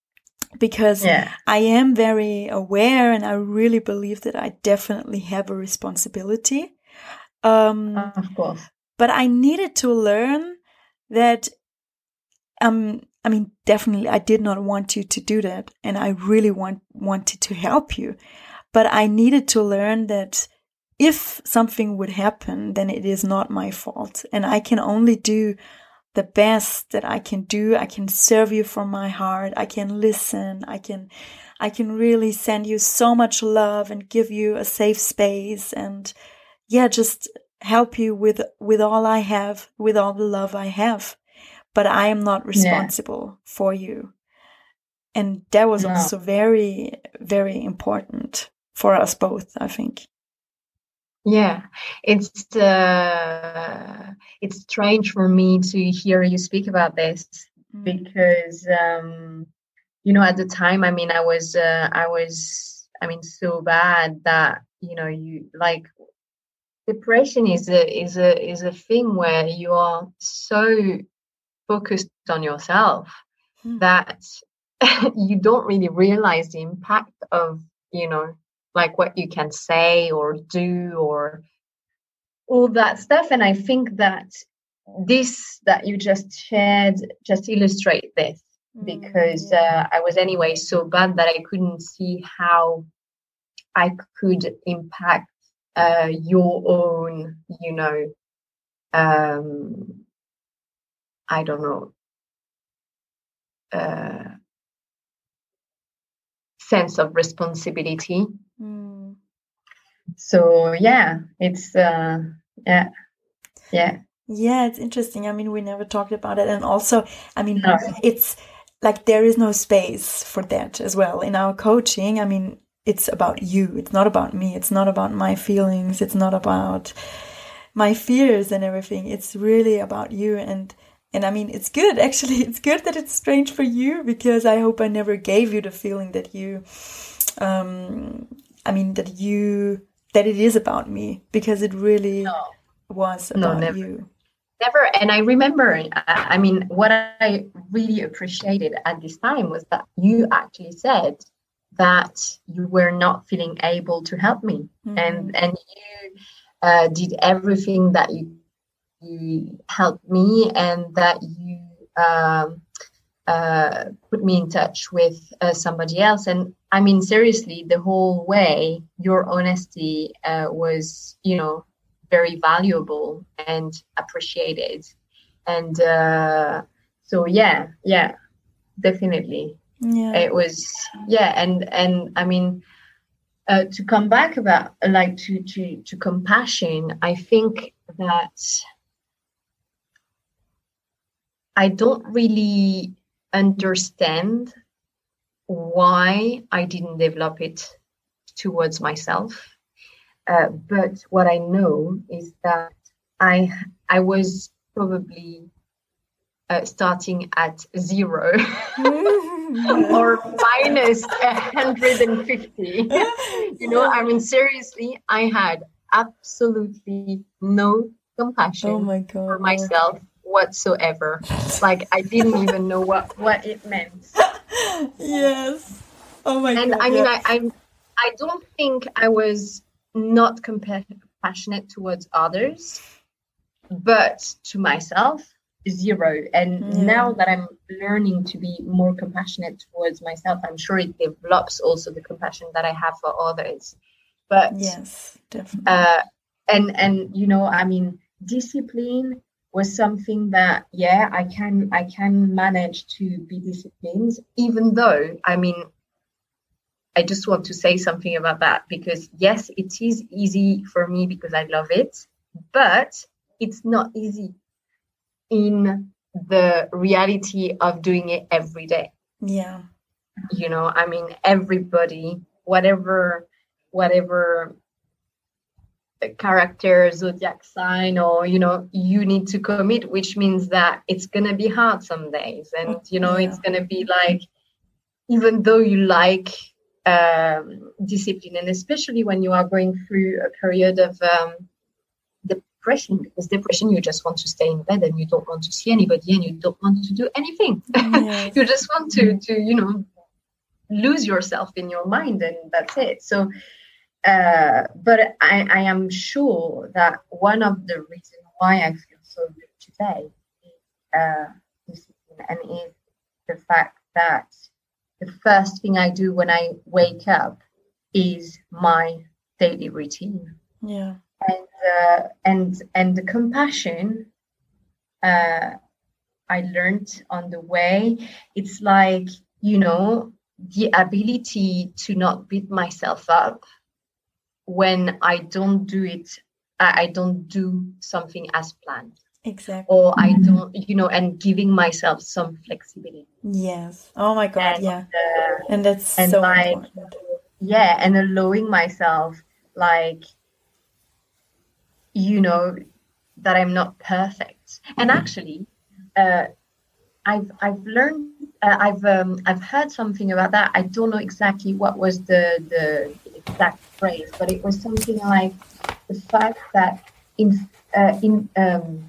because yeah. I am very aware and I really believe that I definitely have a responsibility. Um, of course. But I needed to learn that, um, I mean, definitely I did not want you to do that. And I really want, wanted to help you. But I needed to learn that if something would happen, then it is not my fault. And I can only do the best that I can do. I can serve you from my heart. I can listen. I can, I can really send you so much love and give you a safe space and yeah, just help you with, with all I have, with all the love I have. But I am not responsible yeah. for you. And that was no. also very, very important for us both, I think. Yeah, it's uh, it's strange for me to hear you speak about this mm. because um, you know at the time I mean I was uh, I was I mean so bad that you know you like depression is a is a is a thing where you are so focused on yourself hmm. that *laughs* you don't really realize the impact of you know like what you can say or do or all that stuff and i think that this that you just shared just illustrate this mm, because uh, i was anyway so bad that i couldn't see how i could impact uh, your own you know um i don't know uh, sense of responsibility mm. So yeah it's uh yeah yeah yeah, it's interesting. I mean, we never talked about it. And also, I mean, no. it's like there is no space for that as well. In our coaching, I mean, it's about you. It's not about me. It's not about my feelings. It's not about my fears and everything. It's really about you. And, and I mean, it's good. *laughs* Actually, it's good that it's strange for you because I hope I never gave you the feeling that you, um, I mean, that you, that it is about me because it really no. was about no, you never and i remember i mean what i really appreciated at this time was that you actually said that you were not feeling able to help me mm-hmm. and and you uh, did everything that you you helped me and that you um, uh, put me in touch with uh, somebody else. And i mean seriously the whole way your honesty uh, was you know very valuable and appreciated. And uh, so yeah yeah definitely. Yeah. It was yeah and and i mean uh, to come back about like to to to compassion i think that i don't really understand why i didn't develop it towards myself. Uh, but what I know is that I I was probably uh, starting at zero *laughs* or minus 150. you know, I mean, seriously, I had absolutely no compassion oh for myself whatsoever. like I didn't even know what what it meant. yes. Oh my and god. And I mean, I, I I don't think I was not compassionate towards others, but to myself, zero. And mm. now that I'm learning to be more compassionate towards myself, I'm sure it develops also the compassion that I have for others. But yes, definitely. Uh, and and you know, I mean, discipline was something that yeah, I can I can manage to be disciplined, even though I mean I just want to say something about that because yes, it is easy for me because I love it, but it's not easy in the reality of doing it every day. Yeah. You know, I mean everybody, whatever whatever character, zodiac sign, or you know, you need to commit, which means that it's gonna be hard some days. And you know, yeah. it's gonna be like even though you like um, discipline, and especially when you are going through a period of um, depression, because depression, you just want to stay in bed and you don't want to see anybody and you don't want to do anything. Yes. *laughs* you just want to, to, you know, lose yourself in your mind, and that's it. So, uh, but I, I am sure that one of the reasons why I feel so good today is uh, discipline and is the fact that the first thing I do when I wake up is my daily routine. Yeah. And uh, and and the compassion uh, I learned on the way. It's like you know the ability to not beat myself up when I don't do it. I, I don't do something as planned. Exactly. Or I don't, you know, and giving myself some flexibility. Yes. Oh my God. And, yeah. Uh, and that's and so like, important. Yeah. And allowing myself, like, you know, that I'm not perfect. And mm-hmm. actually, uh, I've I've learned uh, I've um, I've heard something about that. I don't know exactly what was the the exact phrase, but it was something like the fact that in uh, in um,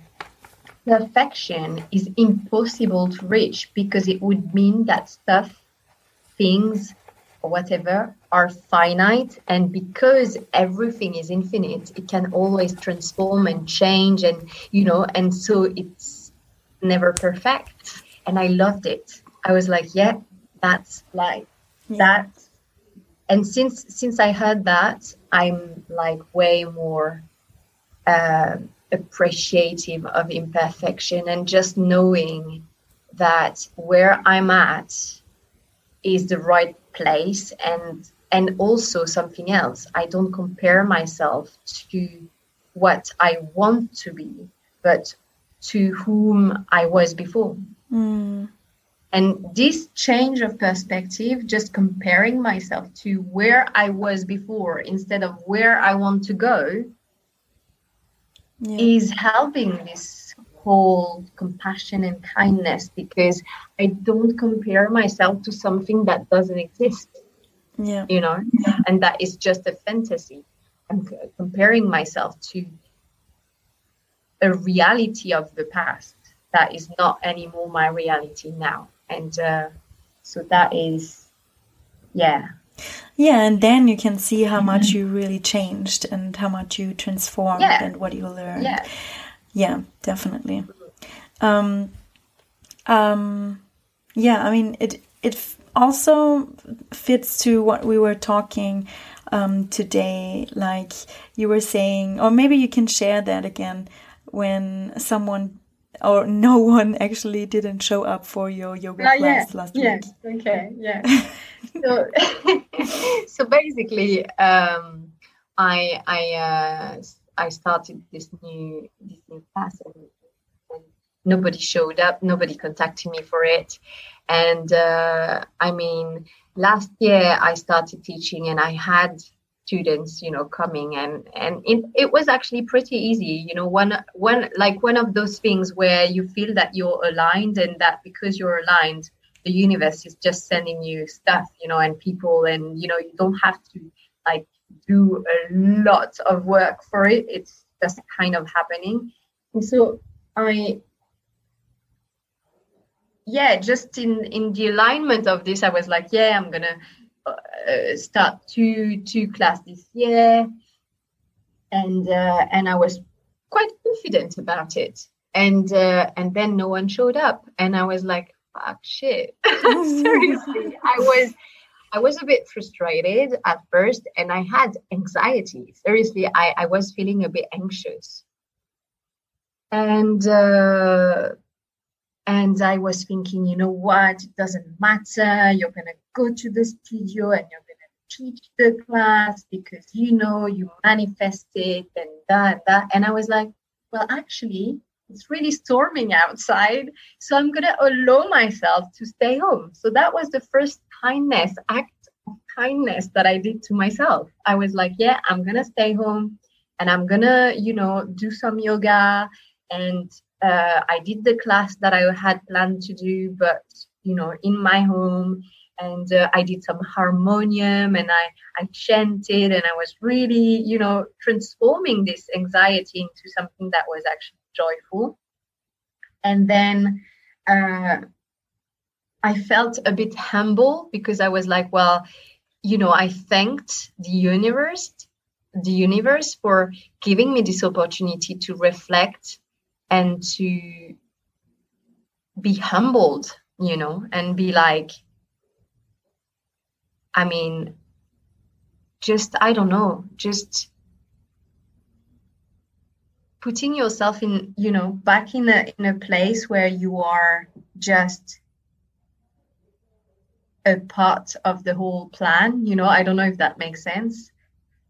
perfection is impossible to reach because it would mean that stuff, things, or whatever are finite, and because everything is infinite, it can always transform and change, and you know, and so it's never perfect. And I loved it. I was like, yeah, that's life. Yeah. That's and since since I heard that, I'm like way more uh, appreciative of imperfection and just knowing that where I'm at is the right place and and also something else. I don't compare myself to what I want to be, but to whom I was before. Mm. And this change of perspective, just comparing myself to where I was before instead of where I want to go, yeah. is helping this whole compassion and kindness because I don't compare myself to something that doesn't exist. Yeah. You know, yeah. and that is just a fantasy. I'm comparing myself to a reality of the past that is not anymore my reality now and uh, so that is yeah. Yeah and then you can see how much mm-hmm. you really changed and how much you transformed yeah. and what you learned. Yeah. Yeah definitely. Um um yeah i mean it it also fits to what we were talking um, today. Like you were saying or maybe you can share that again when someone or no one actually didn't show up for your yoga uh, class yeah, last yes, week. Okay, yeah. *laughs* so, *laughs* so basically, um, I I uh, I started this new this new class and, and, nobody showed up. Nobody contacted me for it, and uh, I mean, last year I started teaching and I had students you know coming and and it, it was actually pretty easy you know one one like one of those things where you feel that you're aligned and that because you're aligned the universe is just sending you stuff you know and people and you know you don't have to like do a lot of work for it. It's just kind of happening. And so i yeah just in in the alignment of this i was like yeah i'm gonna uh, start two two class this year, and uh, and I was quite confident about it. And uh, and then no one showed up, and I was like, "Fuck shit!" *laughs* Seriously, I was I was a bit frustrated at first, and I had anxiety. Seriously, I I was feeling a bit anxious, and uh, and I was thinking, you know what? It doesn't matter. You're going to go to the studio and you're going to teach the class because you know you manifested and that, that. And I was like, well, actually, it's really storming outside. So I'm going to allow myself to stay home. So that was the first kindness, act of kindness that I did to myself. I was like, yeah, I'm going to stay home and I'm going to, you know, do some yoga and uh, I did the class that I had planned to do, but you know, in my home. And uh, I did some harmonium and I, I chanted and I was really, you know, transforming this anxiety into something that was actually joyful. And then uh, I felt a bit humble because I was like, well, you know, I thanked the universe, the universe for giving me this opportunity to reflect and to be humbled, you know, and be like, I mean, just, I don't know, just putting yourself in, you know, back in a, in a place where you are just a part of the whole plan, you know, I don't know if that makes sense,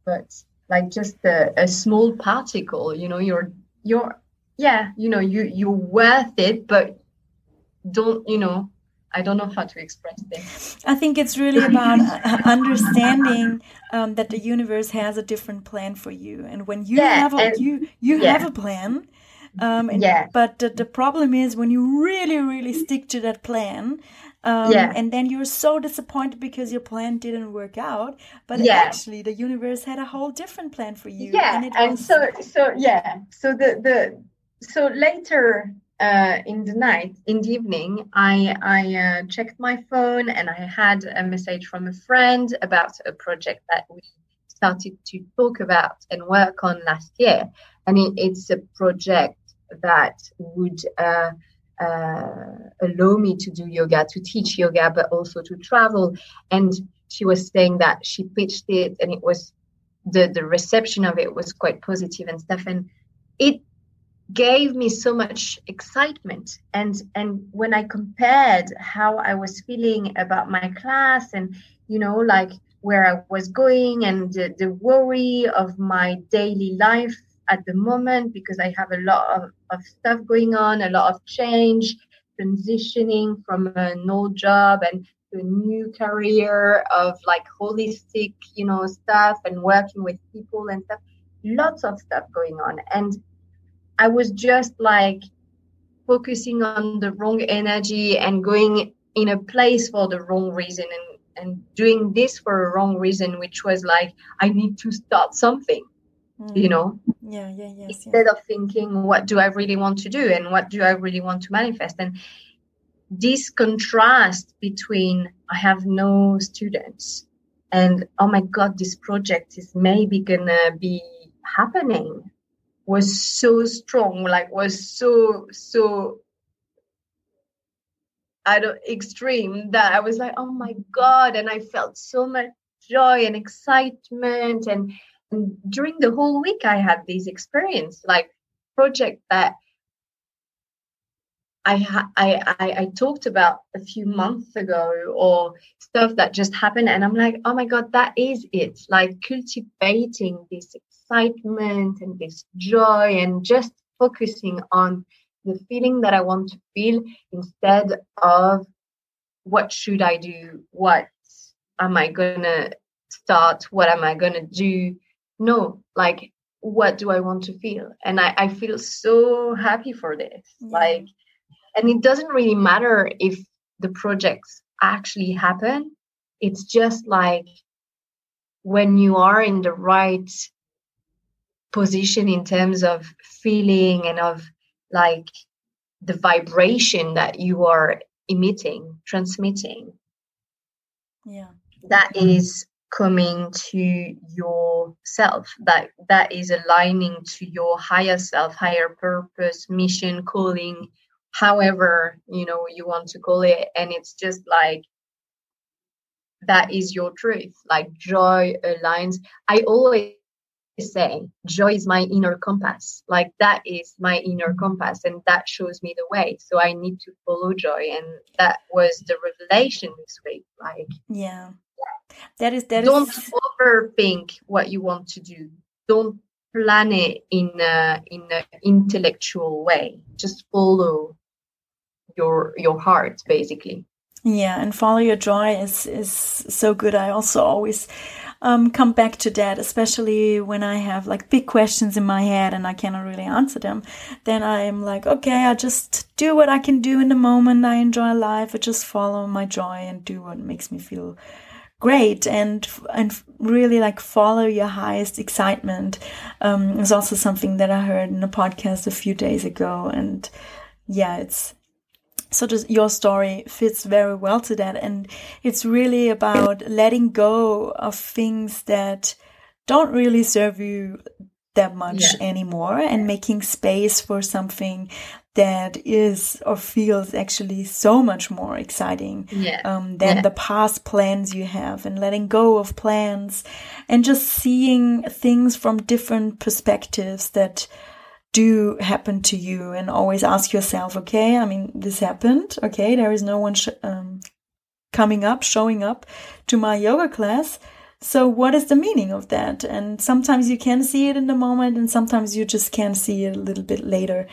but like just a, a small particle, you know, you're, you're yeah you know you you're worth it but don't you know I don't know how to express this. I think it's really *laughs* about uh, understanding um, that the universe has a different plan for you, and when you yeah, have a, you you yeah. have a plan, um, and, yeah. But the, the problem is when you really really stick to that plan, Um, yeah. And then you're so disappointed because your plan didn't work out. But yeah. actually, the universe had a whole different plan for you. Yeah. And, and so, so yeah. So the the so later uh, in the night, in the evening, I I uh, checked my phone and I had a message from a friend about a project that we started to talk about and work on last year. And it, it's a project that would uh, uh, allow me to do yoga, to teach yoga, but also to travel. And she was saying that she pitched it, and it was the the reception of it was quite positive and stuff. And it gave me so much excitement and and when i compared how i was feeling about my class and you know like where i was going and the, the worry of my daily life at the moment because I have a lot of, of stuff going on, a lot of change, transitioning from an old job and to a new career of like holistic, you know, stuff and working with people and stuff. Lots of stuff going on. And I was just like focusing on the wrong energy and going in a place for the wrong reason and and doing this for a wrong reason which was like i need to start something mm. you know yeah yeah yes, instead yeah. of thinking what do i really want to do and what do i really want to manifest and this contrast between i have no students and oh my god this project is maybe gonna be happening was so strong like was so so I don't extreme that I was like, oh my God. And I felt so much joy and excitement and and during the whole week i had this experience like project that I, I I I talked about a few months ago or stuff that just happened and I'm like oh my god that is it like cultivating this excitement and this joy and just focusing on the feeling that I want to feel instead of what should I do? What am I gonna start? What am I gonna do? No like what do i want to feel? And i, I feel so happy for this. Yeah. like and it doesn't really matter if the projects actually happen. It's just like when you are in the right position in terms of feeling and of like the vibration that you are emitting transmitting. Yeah. That is coming to yourself. That that is aligning to your higher self higher purpose mission calling however you know you want to call it. And it's just like that is your truth. Like joy aligns. I always say joy is my inner compass. Like that is my inner compass and that shows me the way. So i need to follow joy and that was the revelation this week like yeah. That is that don't is... overthink what you want to do. Don't plan it in a in an intellectual way. Just follow your your heart basically yeah and follow your joy is is so good i also always um, come back to that, especially when I have like big questions in my head and I cannot really answer them. Then I'm like, okay, I just do what I can do in the moment. I enjoy life. I just follow my joy and do what makes me feel great and and really like follow your highest excitement um, is also something that I heard in a podcast a few days ago and yeah it's so just your story fits very well to that and it's really about letting go of things that don't really serve you that much yeah. anymore and making space for something that is or feels actually so much more exciting yeah. um, than yeah. the past plans you have and letting go of plans and just seeing things from different perspectives that do happen to you and always ask yourself okay i mean this happened okay there is no one um, coming up showing up to my yoga class. So what is the meaning of that? And sometimes you can see it in the moment and sometimes you just can see it a little bit later.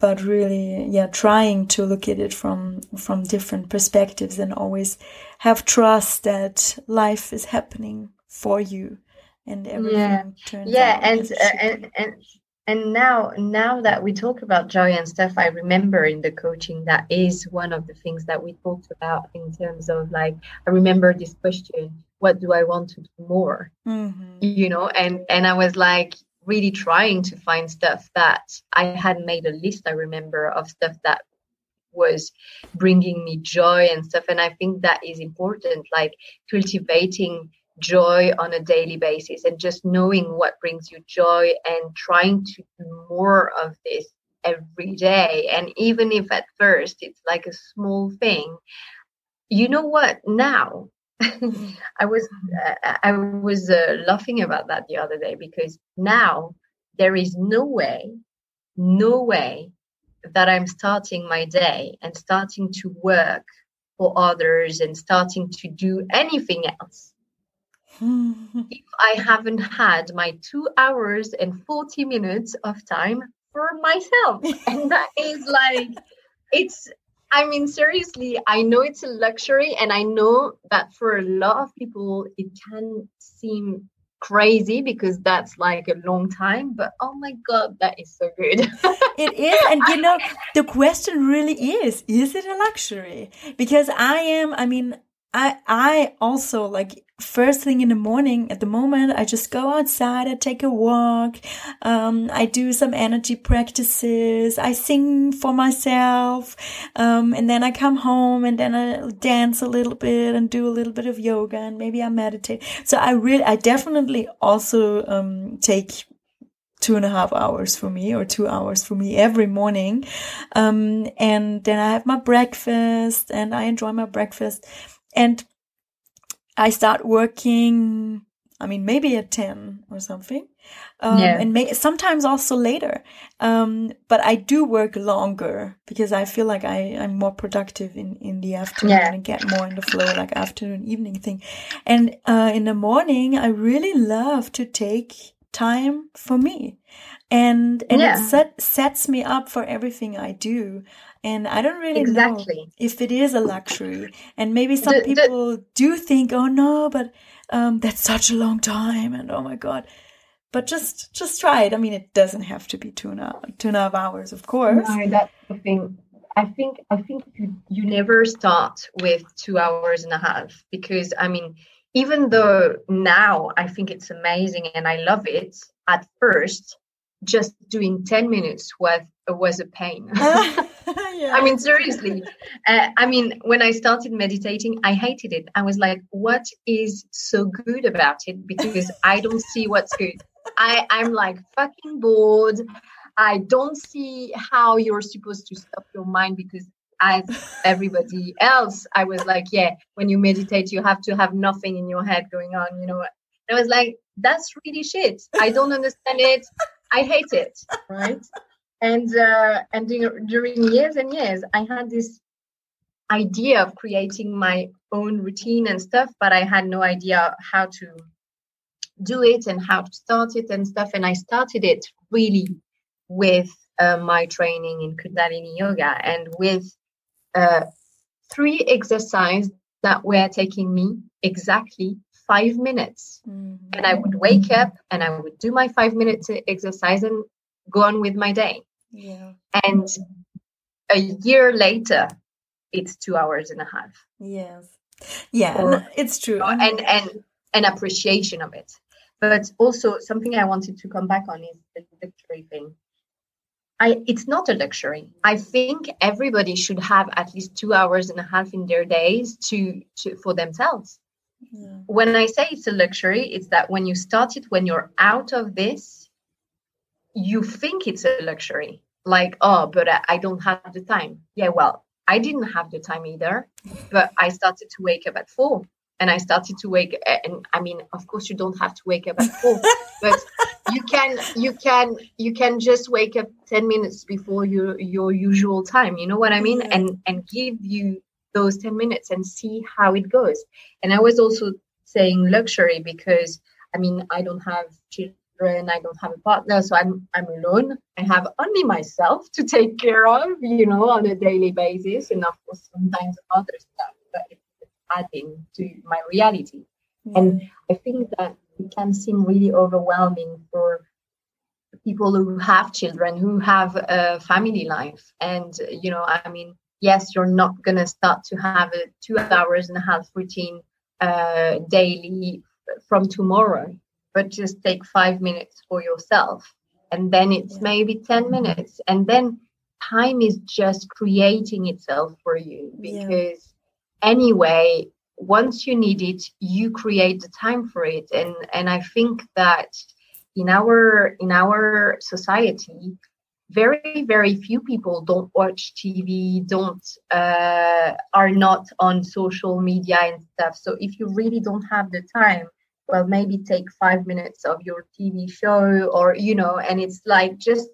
But really yeah trying to look at it from from different perspectives and always have trust that life is happening for you and everything yeah. turns yeah and, uh, and and and now now that we talk about joy and stuff i remember in the coaching that is one of the things that we talked about in terms of like i remember this question what do i want to do more mm-hmm. you know and and i was like really trying to find stuff that i had made a list i remember of stuff that was bringing me joy and stuff and i think that is important like cultivating joy on a daily basis and just knowing what brings you joy and trying to do more of this every day. And even if at first it's like a small thing you know what? Now *laughs* i was uh, i was uh, laughing about that the other day because now there is no way no way that i'm starting my day and starting to work for others and starting to do anything else if I haven't had my two hours and 40 minutes of time for myself. *laughs* and that is like, it's, I mean, seriously, I know it's a luxury, and I know that for a lot of people, it can seem crazy because that's like a long time but oh my god that is so good *laughs* it is and you know the question really is is it a luxury because i am i mean i i also like first thing in the morning at the moment i just go outside i take a walk um, i do some energy practices i sing for myself um, and then i come home and then i dance a little bit and do a little bit of yoga and maybe i meditate. So i really i definitely also um, take two and a half hours for me or two hours for me every morning um, and then i have my breakfast and i enjoy my breakfast. And I start working, I mean, maybe at 10 or something. Um, yeah. and may, sometimes also later. Um, but I do work longer because I feel like I, I'm more productive in, in the afternoon yeah. and get more in the flow, like afternoon, evening thing. And, uh, in the morning, I really love to take time for me. And, and yeah. it set, sets me up for everything I do. And I don't really exactly. know if it is a luxury. And maybe some the, people the, do think, oh no, but um, that's such a long time. And oh my God. But just just try it. I mean, it doesn't have to be two and a, two and a half hours, of course. No, that's the thing. I think I think you, you never start with two hours and a half because I mean, even though now I think it's amazing and I love it, at first, just doing 10 minutes was was a pain. *laughs* yeah. I mean, seriously. Uh, I mean, when I started meditating, I hated it. I was like, what is so good about it? Because I don't see what's good. I, I'm like fucking bored. I don't see how you're supposed to stop your mind because as everybody else, I was like, yeah, when you meditate, you have to have nothing in your head going on, you know. And I was like, that's really shit. I don't understand it. I hate it. Right and uh, and during years and years i had this idea of creating my own routine and stuff but i had no idea how to do it and how to start it and stuff and i started it really with uh, my training in kundalini yoga and with uh, three exercises that were taking me exactly five minutes mm-hmm. and i would wake up and i would do my five minutes exercise and go on with my day yeah. And a year later, it's two hours and a half. Yes. Yeah, or, it's true. And and an appreciation of it. But also something I wanted to come back on is the victory thing. I it's not a luxury. I think everybody should have at least two hours and a half in their days to, to for themselves. Yeah. When I say it's a luxury, it's that when you start it, when you're out of this, you think it's a luxury like oh but I, I, don't have the time yeah well i didn't have the time either but i started to wake up at four and i started to wake and i mean of course you don't have to wake up at four but you can you can you can just wake up 10 minutes before your your usual time you know what i mean and and give you those 10 minutes and see how it goes and i was also saying luxury because i mean i don't have children. I don't have a partner, so I'm I'm alone. I have only myself to take care of, you know, on a daily basis, and of course sometimes other stuff, but adding to my reality. And I think that it can seem really overwhelming for people who have children, who have a family life. And, you know, I mean, yes, you're not going to start to have a two hours and a half routine uh, daily from tomorrow, but just take five minutes for yourself. And then it's maybe 10 minutes. And then time is just creating itself for you because. Anyway, once you need it, you create the time for it. And and I think that in our in our society, very very few people don't watch tv don't uh, are not on social media and stuff. So if you really don't have the time well maybe take five minutes of your tv show or you know and it's like just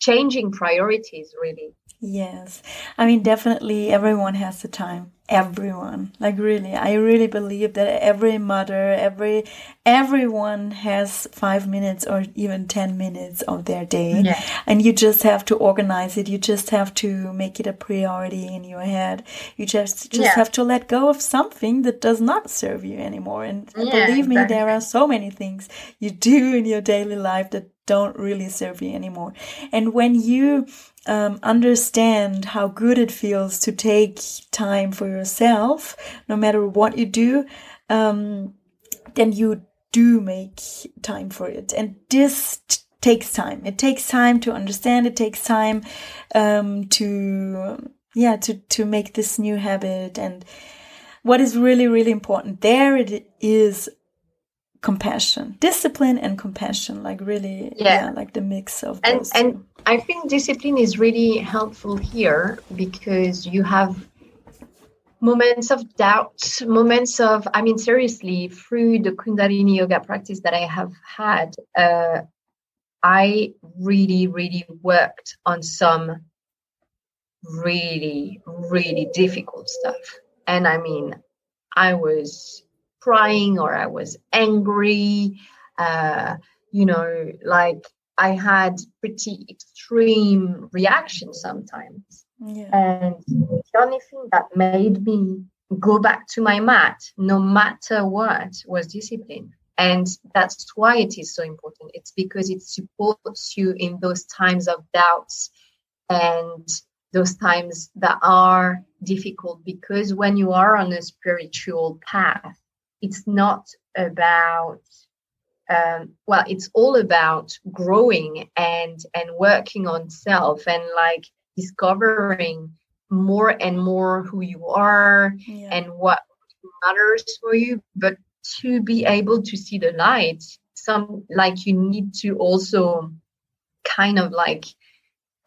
changing priorities really. Yes. I mean definitely everyone has the time everyone like really i really believe that every mother every everyone has five minutes or even 10 minutes of their day yeah. and you just have to organize it you just have to make it a priority in your head you just just yeah. have to let go of something that does not serve you anymore and yeah, believe me exactly. there are so many things you do in your daily life that don't really serve you anymore and when you um, understand how good it feels to take time for yourself, no matter what you do, um, then you do make time for it. And this takes time. It takes time to understand. It takes time um, to yeah to to make this new habit. And what is really really important there it is compassion discipline and compassion like really yeah, yeah like the mix of and and i think discipline is really helpful here because you have moments of doubt moments of i mean seriously through the kundalini yoga practice that i have had uh, i really really worked on some really really difficult stuff. And i mean i was crying or I was angry. Uh, you know, like I had pretty extreme reactions sometimes. Yeah. And the only thing that made me go back to my mat, no matter what, was discipline. And that's why it is so important. It's because it supports you in those times of doubts and those times that are difficult. Because when you are on a spiritual path, it's not about um, well it's all about growing and and working on self and like discovering more and more who you are yeah. and what matters for you but to be able to see the light some like you need to also kind of like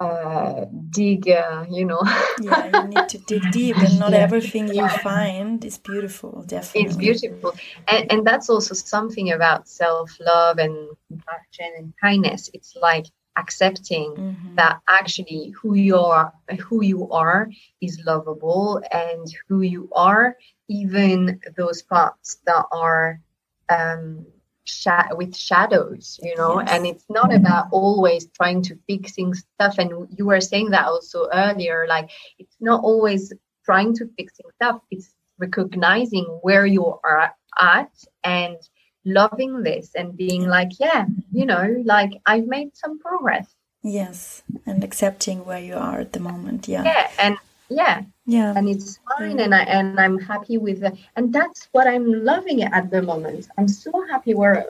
uh, dig, uh, you know. *laughs* yeah, you need to dig deep, and not yeah. everything you find is beautiful. Definitely, it's beautiful, and and that's also something about self love and compassion and kindness. It's like accepting mm-hmm. that actually who you are who you are is lovable and who you are even those parts that are um sh- with shadows you know? Yes. and it's not about always trying to fixing stuff. And you were saying that also earlier like it's not always trying to fixing stuff it's recognizing where you are at and loving this and being like yeah you know like i've made some progress. Yes and accepting where you are at the moment. Yeah. Yeah and yeah yeah. And it's fine yeah. and i and i'm happy with it and that's what i'm loving at the moment. I'm so happy where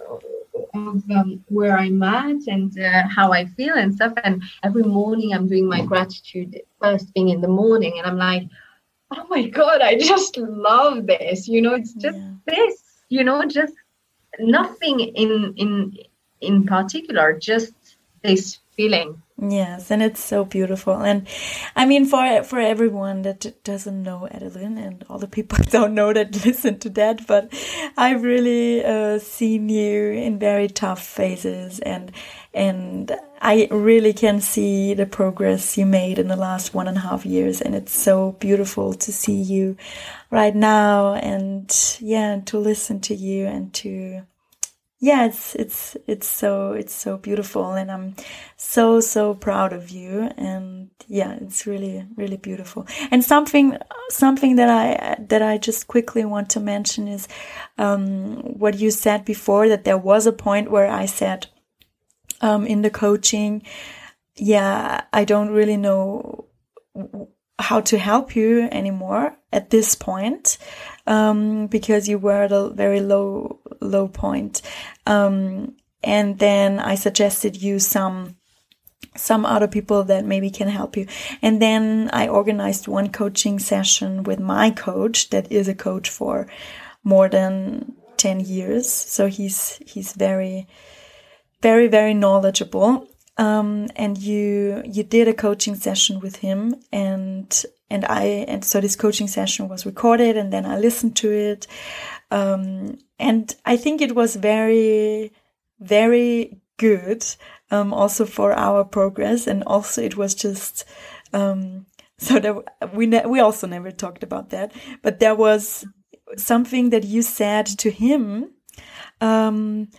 of um, where i'm at and uh, how i feel and stuff. And every morning i'm doing my gratitude first thing in the morning and i'm like oh my god i just love this. You know it's just yeah. this you know just nothing in in in particular just this feeling Yes, and it's so beautiful. And I mean, for for everyone that doesn't know Adeline, and all the people *laughs* don't know that listen to that, but I've really uh, seen you in very tough phases, and and I really can see the progress you made in the last one and a half years, and it's so beautiful to see you right now, and yeah, to listen to you and to yeah, it's it's it's so it's so beautiful, and I'm so so proud of you. And yeah, it's really really beautiful. And something something that I that I just quickly want to mention is um, what you said before that there was a point where I said um, in the coaching, yeah, I don't really know how to help you anymore at this point um, because you were at a very low low point. Um, and then I suggested you some some other people that maybe can help you. And then I organized one coaching session with my coach that is a coach for more than 10 years. So he's, he's very, very, very knowledgeable. Um, and you, you did a coaching session with him and, and I, and so this coaching session was recorded and then I listened to it. Um, and I think it was very, very good um, also for our progress. And also it was just, um, so that we, we also never talked about that, but there was something that you said to him. Um,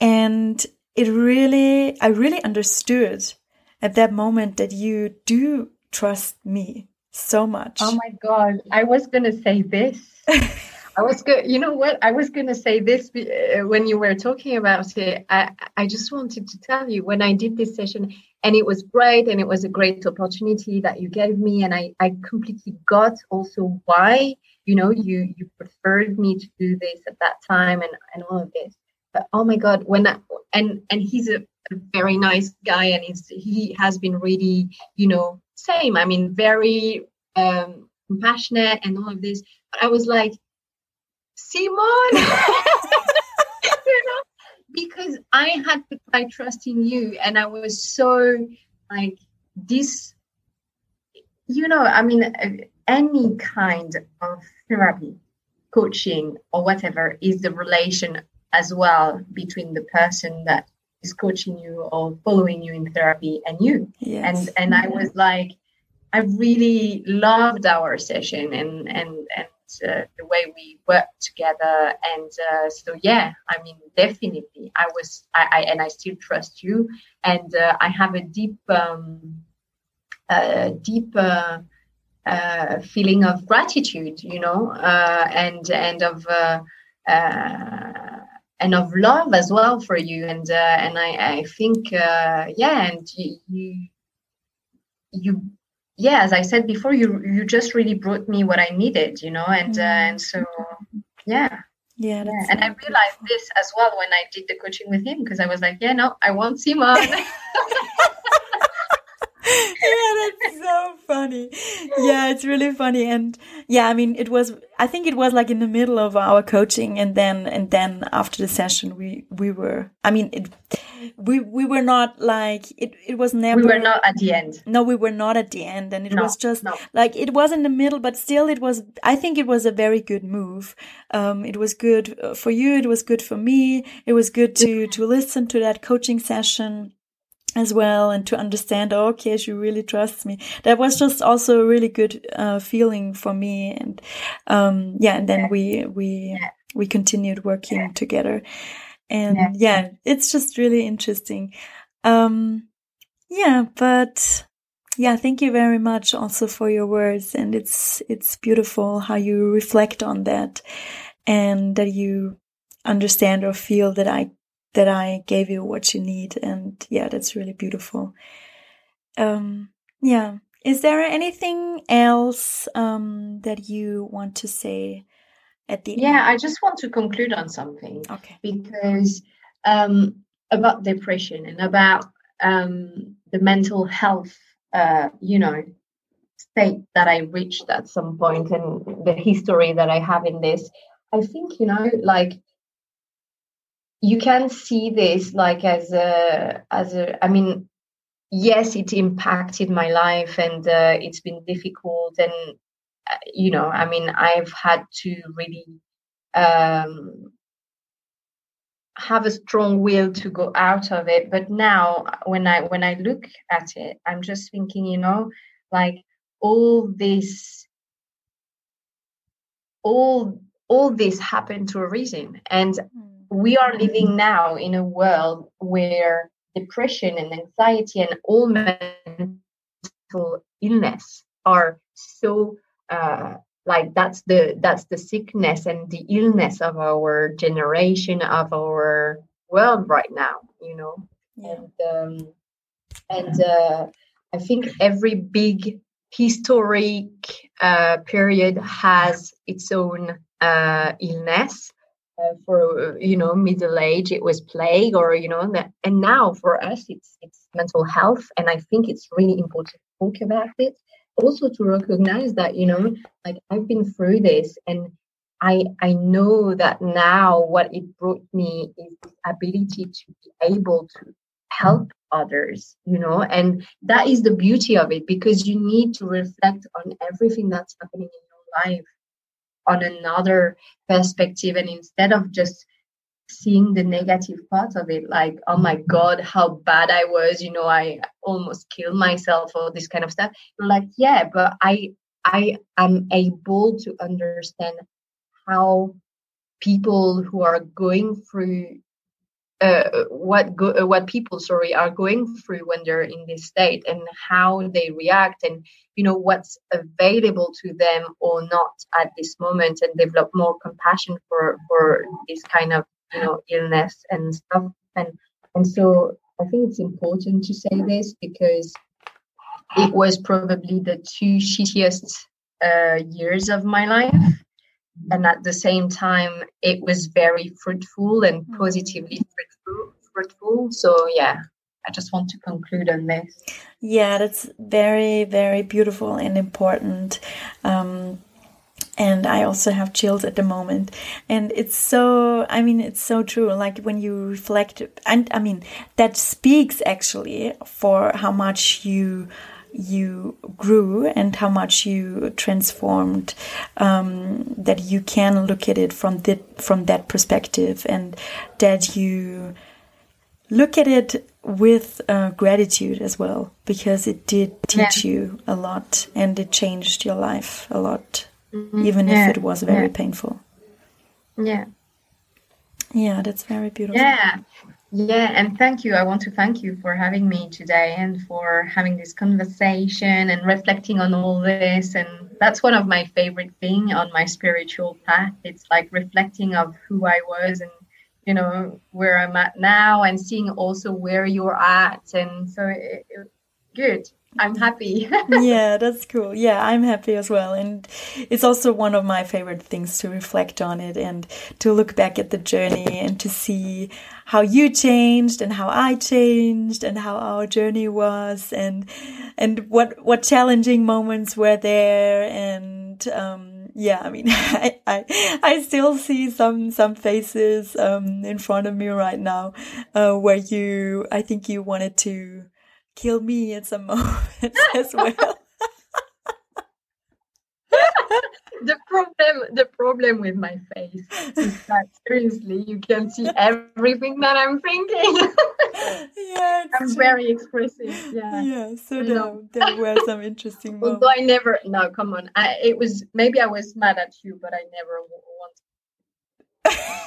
and it really, I really understood at that moment that you do trust me so much. Oh my God. I was going to say this. *laughs* I was good. You know what? I was going to say this uh, when you were talking about it. I, I just wanted to tell you when I did this session, and it was great, and it was a great opportunity that you gave me, and I, I completely got also why you know you you preferred me to do this at that time and and all of this. But oh my God, when I, and and he's a, very nice guy, and he's he has been really you know same. I mean, very um, compassionate and all of this. But I was like Simone. *laughs* you know, because I had put my trust in you, and I was so like this. You know, I mean, any kind of therapy, coaching, or whatever is the relation as well between the person that is coaching you or following you in therapy and you. Yes. And and I was like, I really loved our session and and and uh, the way we worked together. And uh, so, yeah, I mean, definitely, I was, I, I and I still trust you. And uh, I have a deep, um, deep uh, uh, feeling of gratitude, you know, uh, and and of and of love as well for you. And and I, I think, yeah, and you, you you yeah, as I said before, you you just really brought me what I needed, you know, and uh, mm-hmm. and so yeah. Yeah, yeah. and I realized this as well when I did the coaching with him because I was like, yeah, no, I want Simone. *laughs* *laughs* yeah, that's so funny. Yeah, it's really funny. And yeah, I mean, it was, I think it was like in the middle of our coaching. And then, and then after the session, we, we were, I mean, it, we, we were not like, it, it was never. We were not at the end. No, we were not at the end. And it no, was just no. like, it was in the middle, but still it was, I think it was a very good move. Um, it was good uh, for you. It was good for me. It was good to, to listen to that coaching session as well and to understand oh, okay she really trusts me. That was just also a really good uh, feeling for me and um yeah and then we we we continued working together. And yeah. yeah it's just really interesting. Um yeah but yeah thank you very much also for your words. And it's it's beautiful how you reflect on that and that you understand or feel that i that I gave you what you need. And yeah, that's really beautiful. Um, yeah. Is there anything else um, that you want to say at the yeah, end? Yeah, I just want to conclude on something. Okay. Because um, about depression and about um, the mental health, uh, you know, state that I reached at some point and the history that I have in this, I think, you know, like you can see this like as a as a i mean yes it impacted my life and uh, it's been difficult and uh, you know i mean i've had to really um, have a strong will to go out of it. But now when i when i look at it i'm just thinking you know like all this all all this happened to a reason. And mm we are living now in a world where depression and anxiety and all mental illness are so uh, like that's the that's the sickness and the illness of our generation of our world right now you know and um, and uh, I think every big historic uh, period has its own uh, illness. Uh, for you know middle age it was plague or you know and now for us it's it's mental health and i think it's really important to talk about it. Also to recognize that you know like i've been through this and i i know that now what it brought me is the ability to be able to help others you know and that is the beauty of it because you need to reflect on everything that's happening in your life on another perspective and instead of just seeing the negative part of it like oh my mm-hmm. god how bad i was you know i almost killed myself or this kind of stuff You're like yeah but i i am able to understand how people who are going through uh, what go, uh, what people sorry are going through when they're in this state and how they react and you know what's available to them or not at this moment and develop more compassion for for this kind of you know illness and stuff. And and so i think it's important to say this because it was probably the two shittiest uh, years of my life and at the same time it was very fruitful and mm. positively fruitful, fruitful so yeah i just want to conclude on this yeah that's very very beautiful and important um, and I also have chills at the moment. And it's so, I mean, it's so true. Like when you reflect, and I mean, that speaks actually for how much you you grew and how much you transformed um, that you can look at it from that from that perspective and that you look at it with uh, gratitude as well because it did teach yeah. you a lot and it changed your life a lot mm-hmm. even yeah. if it was very yeah. painful yeah yeah that's very beautiful yeah yeah, and thank you. I want to thank you for having me today and for having this conversation and reflecting on all this. And that's one of my favorite thing on my spiritual path. It's like reflecting of who I was and you know where I'm at now, and seeing also where you're at. And so, it, it, good. I'm happy. *laughs* yeah, that's cool. Yeah, I'm happy as well. And it's also one of my favorite things to reflect on it and to look back at the journey and to see how you changed and how I changed and how our journey was and and what what challenging moments were there and um yeah, I mean, *laughs* I, I, I still see some, some faces, um, in front of me right now, uh, where you, I think you wanted to, kill me at some *laughs* moments as well. The problem the problem with my face is that seriously you can see everything that i'm thinking *laughs* yeah i'm true. very expressive yeah yeah so there, there were *laughs* some interesting moments. although i never no come on I, it was maybe i was mad at you but i never wanted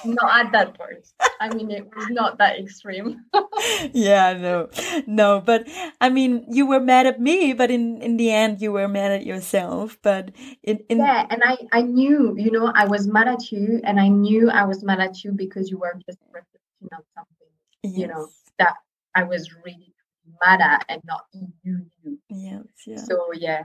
not at that point. I mean, it was not that extreme. *laughs* yeah, no, no, but I mean, you were mad at me, but in in the end, you were mad at yourself. But in, in yeah, and I I knew, you know, I was mad at you, and I knew I was mad at you because you were just reflecting on something, yes. you know, that I was really mad at, and not you. You. Yes. Yeah. So yeah,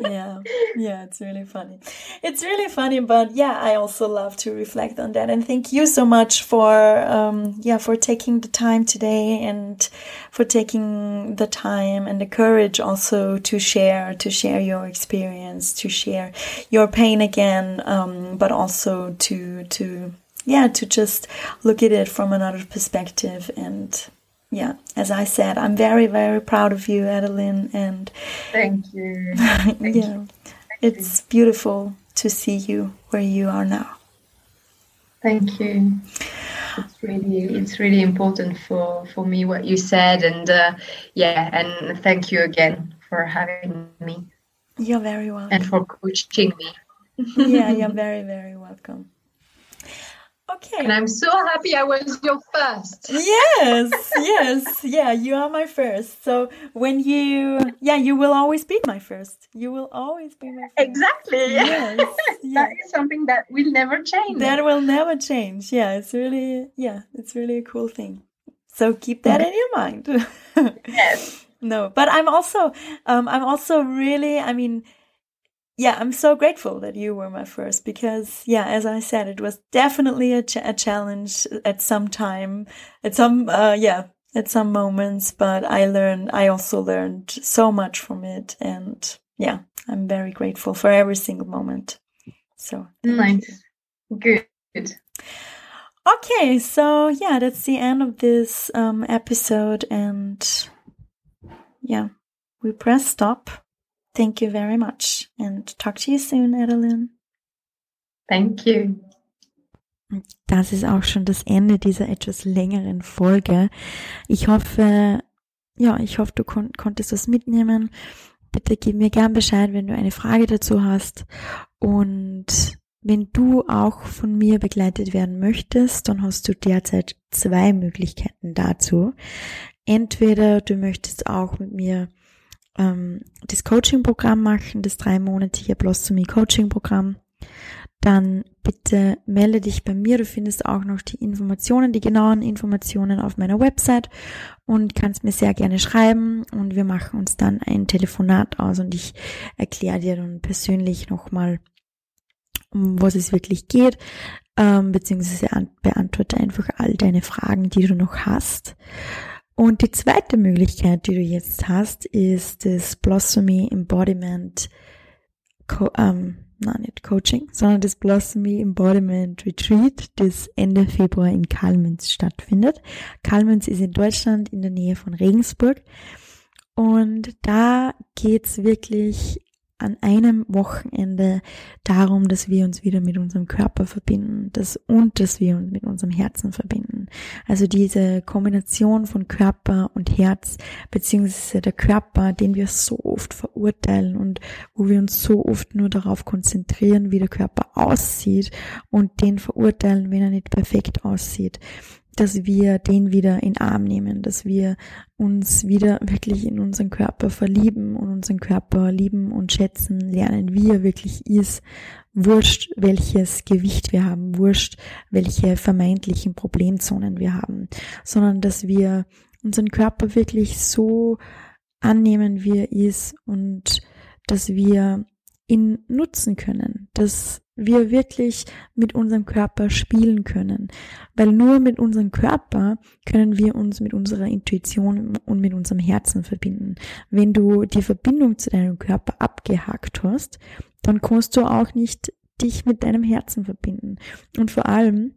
yeah. Yeah it's really funny. It's really funny but yeah i also love to reflect on that. And thank you so much for um yeah for taking the time today and for taking the time and the courage also to share to share your experience to share your pain again um but also to to yeah to just look at it from another perspective and yeah, as I said, I'm very, very proud of you, Adeline. And thank *laughs* you. Thank yeah, you. it's beautiful to see you where you are now. Thank you. It's really, it's really important for for me what you said, and uh, yeah, and thank you again for having me. You're very welcome. And for coaching me. yeah, *laughs* you're very, very welcome. Okay. And I'm so happy I was your first. Yes, *laughs* yes, yeah, you are my first. So when you, yeah, you will always be my first. You will always be my first. Exactly. Yes. *laughs* that is something that will never change. That will never change. Yeah, it's really, yeah, it's really a cool thing. So keep that in your mind. *laughs* yes. No, but I'm also, um, I'm also really, I mean, yeah, I'm so grateful that you were my first because, yeah, as I said, it was definitely a, ch a challenge at some time, at some, uh, yeah, at some moments, but I learned, I also learned so much from it. And yeah, I'm very grateful for every single moment. So nice. Good. Okay, so yeah, that's the end of this um, episode, and yeah, we press stop. Thank you very much, and talk to you soon, Adeline. Thank you. Das ist auch schon das Ende dieser etwas längeren Folge. Ich hoffe, ja, ich hoffe, du kon konntest was mitnehmen. Bitte gib mir gern Bescheid, wenn du eine Frage dazu hast. Und wenn du auch von mir begleitet werden möchtest, dann hast du derzeit zwei Möglichkeiten dazu. Entweder du möchtest auch mit mir ähm, das Coaching-Programm machen, das dreimonatige Blossomy Coaching-Programm, dann bitte melde dich bei mir. Du findest auch noch die Informationen, die genauen Informationen auf meiner Website und kannst mir sehr gerne schreiben und wir machen uns dann ein Telefonat aus und ich erkläre dir dann persönlich nochmal, um was es wirklich geht, ähm, beziehungsweise beantworte einfach all deine Fragen, die du noch hast. Und die zweite Möglichkeit, die du jetzt hast, ist das Blossomy Embodiment, Co ähm, nein, nicht Coaching, sondern das Blossomy Embodiment Retreat, das Ende Februar in Kalmünz stattfindet. Kalmünz ist in Deutschland in der Nähe von Regensburg. Und da geht's wirklich an einem Wochenende darum, dass wir uns wieder mit unserem Körper verbinden das, und dass wir uns mit unserem Herzen verbinden. Also diese Kombination von Körper und Herz, beziehungsweise der Körper, den wir so oft verurteilen und wo wir uns so oft nur darauf konzentrieren, wie der Körper aussieht und den verurteilen, wenn er nicht perfekt aussieht dass wir den wieder in Arm nehmen, dass wir uns wieder wirklich in unseren Körper verlieben und unseren Körper lieben und schätzen lernen, wie er wirklich ist. Wurscht, welches Gewicht wir haben, wurscht, welche vermeintlichen Problemzonen wir haben, sondern dass wir unseren Körper wirklich so annehmen, wie er ist und dass wir ihn nutzen können, dass wir wirklich mit unserem Körper spielen können. Weil nur mit unserem Körper können wir uns mit unserer Intuition und mit unserem Herzen verbinden. Wenn du die Verbindung zu deinem Körper abgehakt hast, dann kannst du auch nicht dich mit deinem Herzen verbinden. Und vor allem,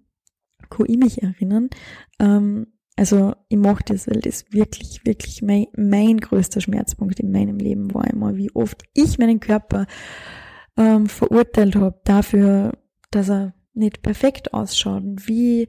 kann ich mich erinnern, ähm, also ich mache das, weil das wirklich, wirklich mein, mein größter Schmerzpunkt in meinem Leben war immer, wie oft ich meinen Körper ähm, verurteilt habe dafür, dass er nicht perfekt ausschaut und wie,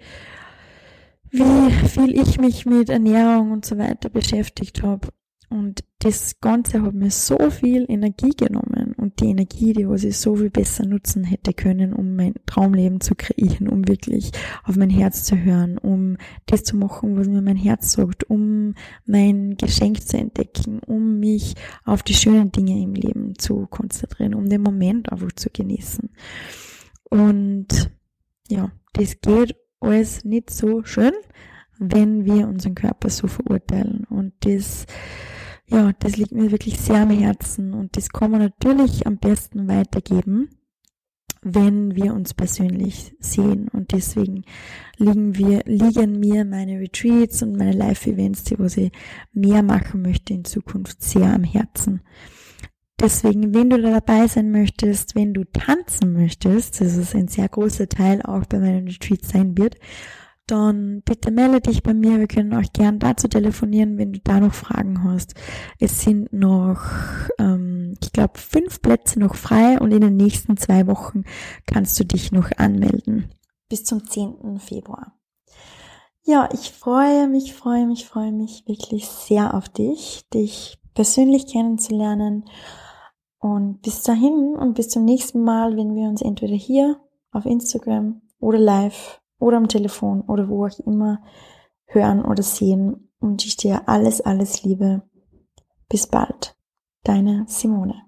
wie viel ich mich mit Ernährung und so weiter beschäftigt habe. Und das Ganze hat mir so viel Energie genommen und die Energie, die was ich so viel besser nutzen hätte können, um mein Traumleben zu kreieren, um wirklich auf mein Herz zu hören, um das zu machen, was mir mein Herz sagt, um mein Geschenk zu entdecken, um mich auf die schönen Dinge im Leben zu konzentrieren, um den Moment einfach zu genießen. Und ja, das geht alles nicht so schön, wenn wir unseren Körper so verurteilen. Und das ja, das liegt mir wirklich sehr am Herzen und das kann man natürlich am besten weitergeben, wenn wir uns persönlich sehen. Und deswegen liegen wir, liegen mir meine Retreats und meine Live-Events, die was ich mehr machen möchte in Zukunft, sehr am Herzen. Deswegen, wenn du da dabei sein möchtest, wenn du tanzen möchtest, das ist ein sehr großer Teil auch bei meinen Retreats sein wird, dann bitte melde dich bei mir. Wir können auch gern dazu telefonieren, wenn du da noch Fragen hast. Es sind noch, ähm, ich glaube, fünf Plätze noch frei und in den nächsten zwei Wochen kannst du dich noch anmelden. Bis zum 10. Februar. Ja, ich freue mich, freue mich, freue mich wirklich sehr auf dich, dich persönlich kennenzulernen. Und bis dahin und bis zum nächsten Mal, wenn wir uns entweder hier auf Instagram oder live oder am Telefon oder wo auch immer hören oder sehen. Und ich dir alles, alles Liebe. Bis bald. Deine Simone.